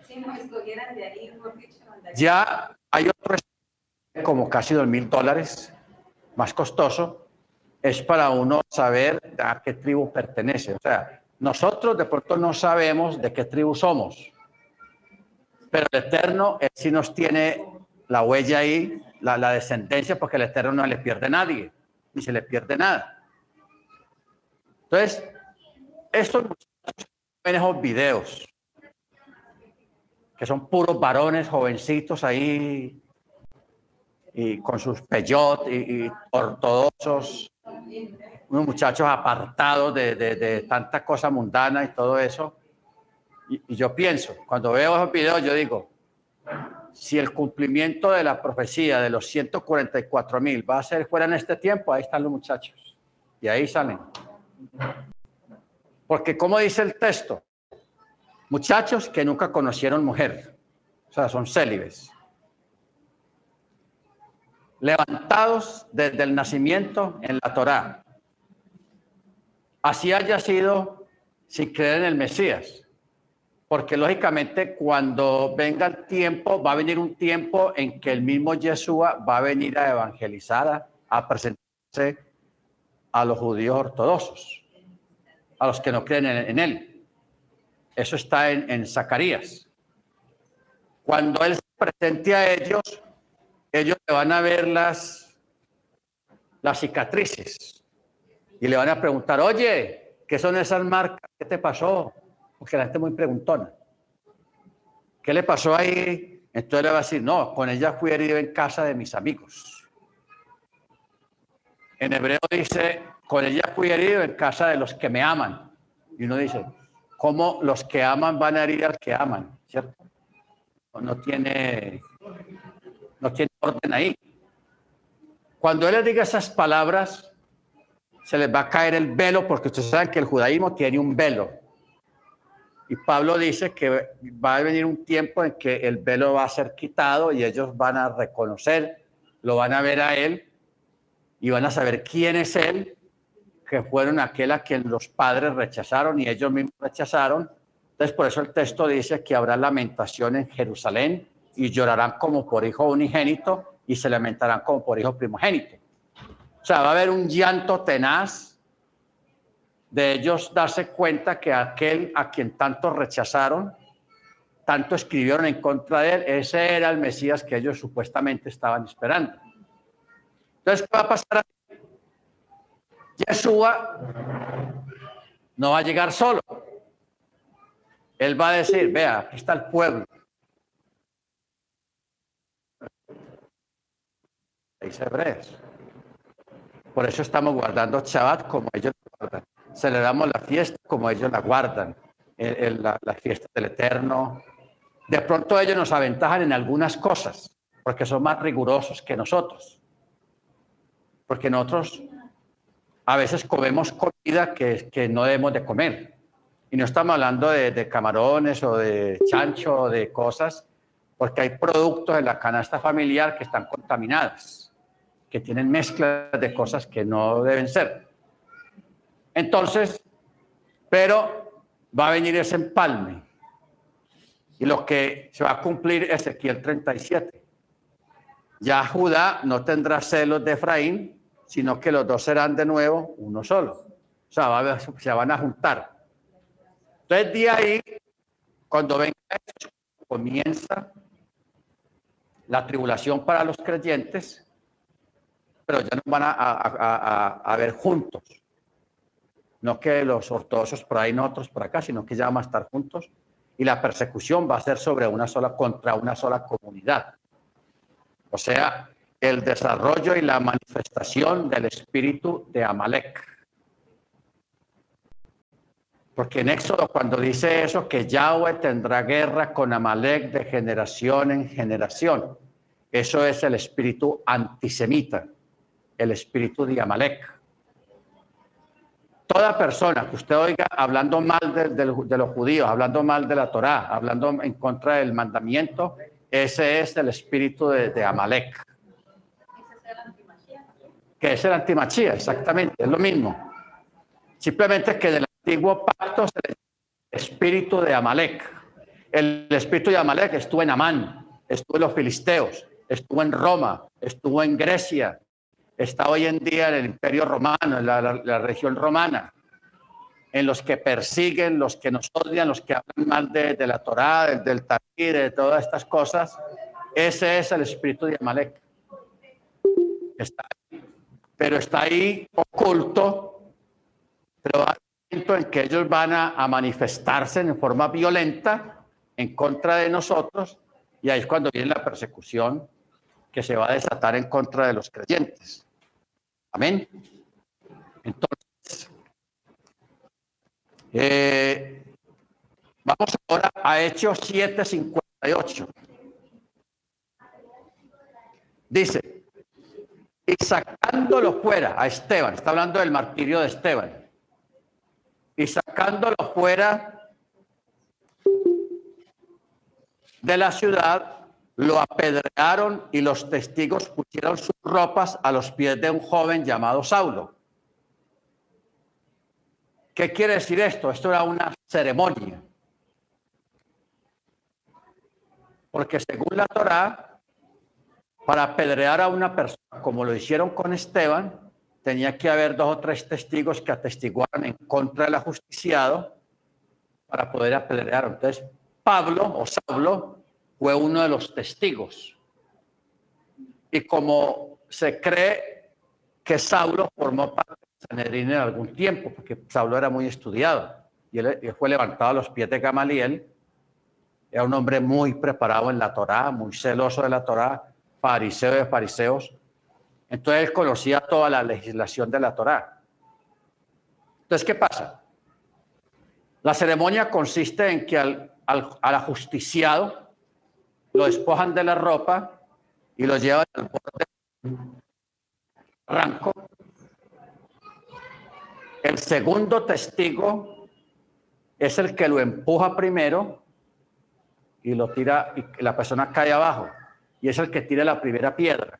Ya hay otro como casi dos mil dólares, más costoso, es para uno saber a qué tribu pertenece. O sea, nosotros de pronto no sabemos de qué tribu somos pero el Eterno, sí nos tiene la huella ahí, la, la descendencia, porque el Eterno no le pierde a nadie, ni se le pierde nada. Entonces, estos esos videos, que son puros varones jovencitos ahí, y con sus peyot y, ortodoxos, unos muchachos apartados de, de, de tanta cosa mundana y todo eso y, yo pienso, cuando veo esos videos, yo digo, si el cumplimiento de la profecía de los 144 mil va a ser fuera en este tiempo, ahí están los muchachos. Y ahí salen. Porque como dice el texto, muchachos que nunca conocieron mujer, o sea, son célibes, levantados desde el nacimiento en la Torá. Así haya sido sin creer en el Mesías porque lógicamente cuando venga el tiempo, va a venir un tiempo en que el mismo Yeshua va a venir a evangelizar, a, presentarse a los judíos ortodoxos, a los que no creen en, él. Eso está en, en Zacarías. Cuando él se presente a ellos, ellos le van a ver las, las cicatrices y le van a preguntar, oye, ¿qué son esas marcas? ¿Qué te pasó? porque la gente muy preguntona. ¿Qué le pasó ahí? Entonces le va a decir, no, con ella fui herido en casa de mis amigos. En hebreo dice, con ella fui herido en casa de los que me aman. Y uno dice, ¿cómo los que aman van a herir al que aman? ¿Cierto? No tiene, no tiene ahí. Cuando él le diga esas palabras, se les va a caer el velo, porque ustedes saben que el judaísmo tiene un velo. Y Pablo dice que va a venir un tiempo en que el velo va a ser quitado y ellos van a reconocer, lo van a ver a él y van a saber quién es él que fueron aquel a quien los padres rechazaron y ellos mismos rechazaron. Entonces, por eso el texto dice que habrá lamentación en Jerusalén y llorarán como por hijo unigénito y se lamentarán como por hijo primogénito. O sea, va a haber un llanto tenaz de ellos darse cuenta que aquel a quien tanto rechazaron, tanto escribieron en contra de él, ese era el Mesías que ellos supuestamente estaban esperando. Entonces, ¿qué va a pasar? Yeshua no va a llegar solo. Él va a decir, vea, aquí está el pueblo. Dice hebreos. Por eso estamos guardando Shabbat como ellos lo guardan. Celebramos la fiesta como ellos la guardan. la, la fiesta del Eterno. De pronto ellos nos aventajan en algunas cosas, porque son más rigurosos que nosotros. Porque nosotros a veces comemos comida que, que no debemos de comer. Y no estamos hablando de, de, camarones o de chancho o de cosas, porque hay productos en la canasta familiar que están contaminados, que tienen mezclas de cosas que no deben ser. Entonces, pero va a venir ese empalme. Y lo que se va a cumplir es Ezequiel 37. Ya Judá no tendrá celos de Efraín, sino que los dos serán de nuevo uno solo. O sea, se van a juntar. Entonces, de ahí, cuando venga eso, comienza la tribulación para los creyentes, pero ya no van a, a, a, ver juntos. No que los ortodoxos por ahí, nosotros por acá, sino que ya van a estar juntos. Y la persecución va a ser sobre una sola, contra una sola comunidad. O sea, el desarrollo y la manifestación del espíritu de Amalek. Porque en Éxodo cuando dice eso, que Yahweh tendrá guerra con Amalek de generación en generación, eso es el espíritu antisemita, el espíritu de Amalek. Toda persona que usted oiga hablando mal de, los judíos, hablando mal de la Torá, hablando en contra del mandamiento, ese es el espíritu de, Amalek que es el antimachía, exactamente, es lo mismo. Simplemente que del antiguo pacto se el espíritu de Amalek. El espíritu de Amalek estuvo en Amán, estuvo en los filisteos, estuvo en Roma, estuvo en Grecia, está hoy en día en el imperio romano, en la, región romana, en los que persiguen, los que nos odian, los que hablan mal de, la Torá, del, del de todas estas cosas. Ese es el espíritu de Amalek. Está pero está ahí oculto, pero hay un momento en que ellos van a, manifestarse en forma violenta en contra de nosotros, y ahí es cuando viene la persecución que se va a desatar en contra de los creyentes. Amén. Entonces, eh, vamos ahora a Hechos 7:58. Dice, y sacándolo fuera a Esteban, está hablando del martirio de Esteban, y sacándolo fuera de la ciudad, lo apedrearon y los testigos pusieron sus ropas a los pies de un joven llamado Saulo. ¿Qué quiere decir esto? Esto era una ceremonia. Porque según la Torá, para apedrear a una persona, como lo hicieron con Esteban, tenía que haber dos o tres testigos que atestiguaran en contra del ajusticiado para poder apedrear. Entonces, Pablo o Saulo fue uno de los testigos. Y como se cree que Saulo formó parte de Sanedrín en algún tiempo, porque Saulo era muy estudiado y él, fue levantado a los pies de Gamaliel, era un hombre muy preparado en la Torá, muy celoso de la Torá, fariseo de fariseos. Entonces él conocía toda la legislación de la Torá. Entonces, ¿qué pasa? La ceremonia consiste en que al, al, ajusticiado lo despojan de la ropa y lo llevan al ranco. El segundo testigo es el que lo empuja primero y lo tira y la persona cae abajo y es el que tira la primera piedra.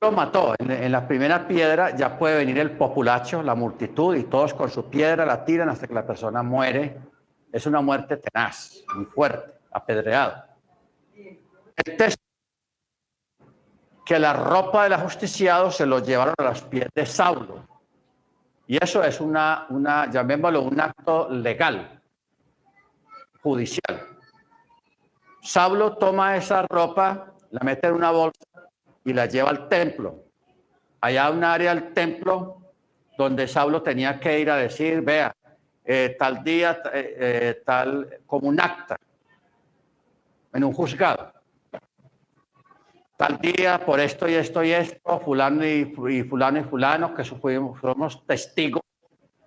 lo mató. En, en la primera piedra ya puede venir el populacho, la multitud, y todos con su piedra la tiran hasta que la persona muere. Es una muerte tenaz, muy fuerte, apedreado. El texto que la ropa del ajusticiado se lo llevaron a los pies de Saulo. Y eso es una, una, llamémoslo, un acto legal, judicial. Saulo toma esa ropa, la mete en una bolsa y la lleva al templo. Allá hay un área del templo donde Saulo tenía que ir a decir, vea, eh, tal día, eh, eh, tal, como un acta, en un juzgado. Tal día, por esto y esto y esto, fulano y, y fulano y fulano, que somos testigos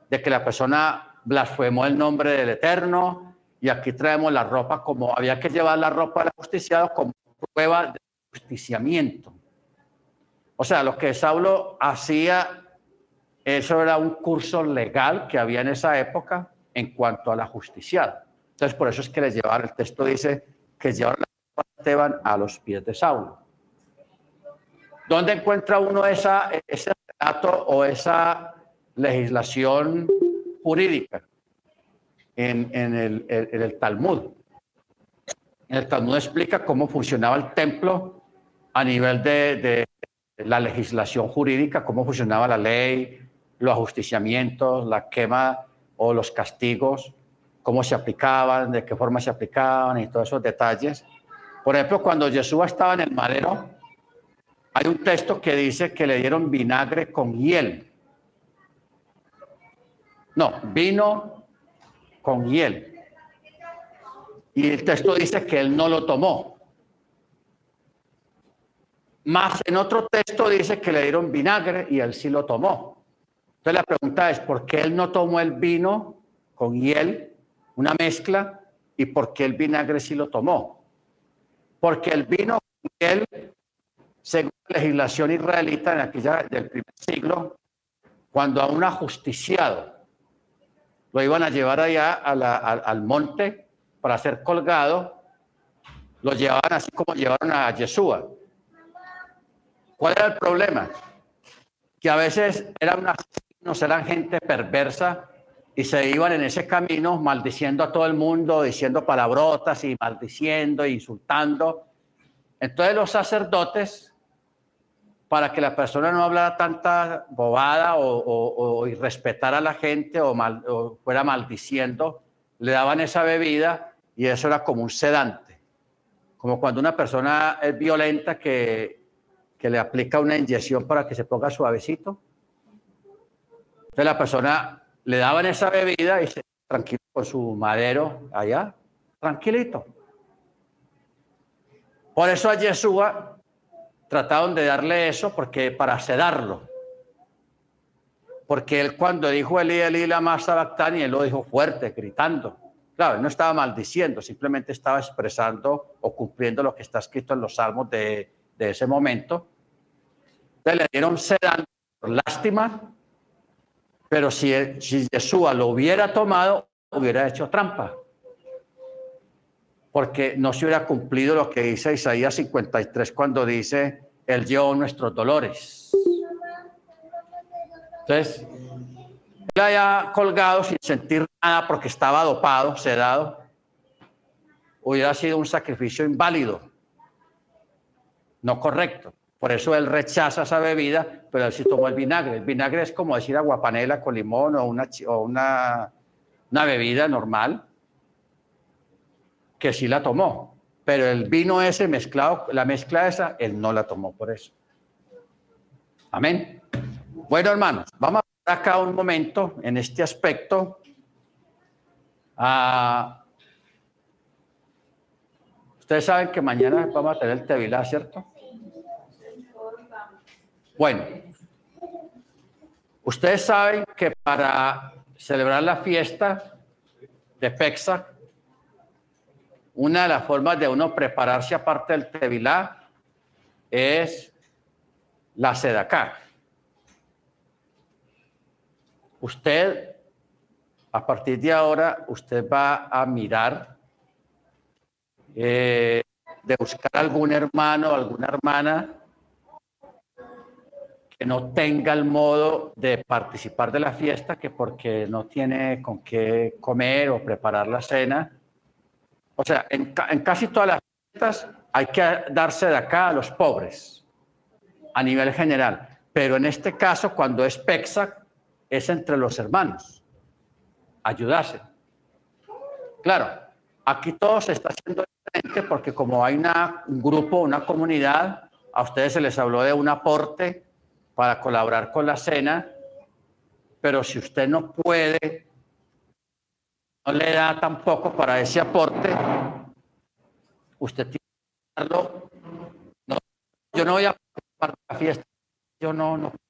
de que la persona blasfemó el nombre del Eterno, y aquí traemos la ropa como había que llevar la ropa al justiciado como prueba de justiciamiento. O sea, lo que Saulo hacía, eso era un curso legal que había en esa época en cuanto a la justiciada. Entonces, por eso es que les llevaron, el texto dice que llevaron de Esteban a los pies de Saulo. ¿Dónde encuentra uno esa, ese relato o esa legislación jurídica? En, en, el, en, el, Talmud. En el Talmud explica cómo funcionaba el templo a nivel de, de la legislación jurídica, cómo funcionaba la ley, los ajusticiamientos, la quema o los castigos, cómo se aplicaban, de qué forma se aplicaban y todos esos detalles. Por ejemplo, cuando Jesús estaba en el madero, hay un texto que dice que le dieron vinagre con hiel. No, vino con hiel. Y el texto dice que él no lo tomó. Más en otro texto dice que le dieron vinagre y él sí lo tomó. Entonces la pregunta es, ¿por qué él no tomó el vino con hiel, una mezcla, y por qué el vinagre sí lo tomó? Porque el vino con hiel según la legislación israelita en aquella del primer siglo, cuando a un ajusticiado lo iban a llevar allá al monte para ser colgado, lo llevaban así como llevaron a Yeshua. ¿Cuál era el problema? Que a veces eran asesinos, eran gente perversa y se iban en ese camino maldiciendo a todo el mundo, diciendo palabrotas y maldiciendo, e insultando. Entonces los sacerdotes para que la persona no hablara tanta bobada o, o, irrespetara a la gente o fuera maldiciendo, le daban esa bebida y eso era como un sedante. Como cuando una persona es violenta que, que le aplica una inyección para que se ponga suavecito. Entonces la persona le daban esa bebida y se tranquilo con su madero allá, tranquilito. Por eso a Yeshua trataron de darle eso porque para sedarlo. Porque él cuando dijo Elí, Elí, la masa y él lo dijo fuerte, gritando. Claro, él no estaba maldiciendo, simplemente estaba expresando o cumpliendo lo que está escrito en los salmos de, de ese momento. Entonces le dieron sedando por lástima, pero si, si Yeshua lo hubiera tomado, hubiera hecho trampa porque no se hubiera cumplido lo que dice Isaías 53 cuando dice, Él llevó nuestros dolores. Entonces, él colgado sin sentir nada porque estaba dopado, sedado, hubiera sido un sacrificio inválido, no correcto. Por eso él rechaza esa bebida, pero él sí tomó el vinagre. El vinagre es como decir aguapanela con limón o una, o una, una bebida normal que sí la tomó, pero el vino ese mezclado, la mezcla esa, él no la tomó por eso. Amén. Bueno, hermanos, vamos a acá un momento en este aspecto. Ustedes saben que mañana vamos a tener el Tevilá, ¿cierto? Bueno, ustedes saben que para celebrar la fiesta de Pexa, una de las formas de uno prepararse aparte del tevilá es la sedacá. Usted, a partir de ahora, usted va a mirar eh, de buscar algún hermano alguna hermana no tenga el modo de participar de la fiesta, que porque no tiene con qué comer o preparar la cena. O sea, en, ca- en casi todas las fiestas hay que darse de acá a los pobres, a nivel general. Pero en este caso, cuando es PEXAC, es entre los hermanos, ayudarse. Claro, aquí todo se está haciendo diferente porque como hay un grupo, una comunidad, a ustedes se les habló de un aporte para colaborar con la cena, pero si usted no puede, no le da tampoco para ese aporte, usted tiene que darlo. No, yo no voy a participar de la fiesta, yo no, no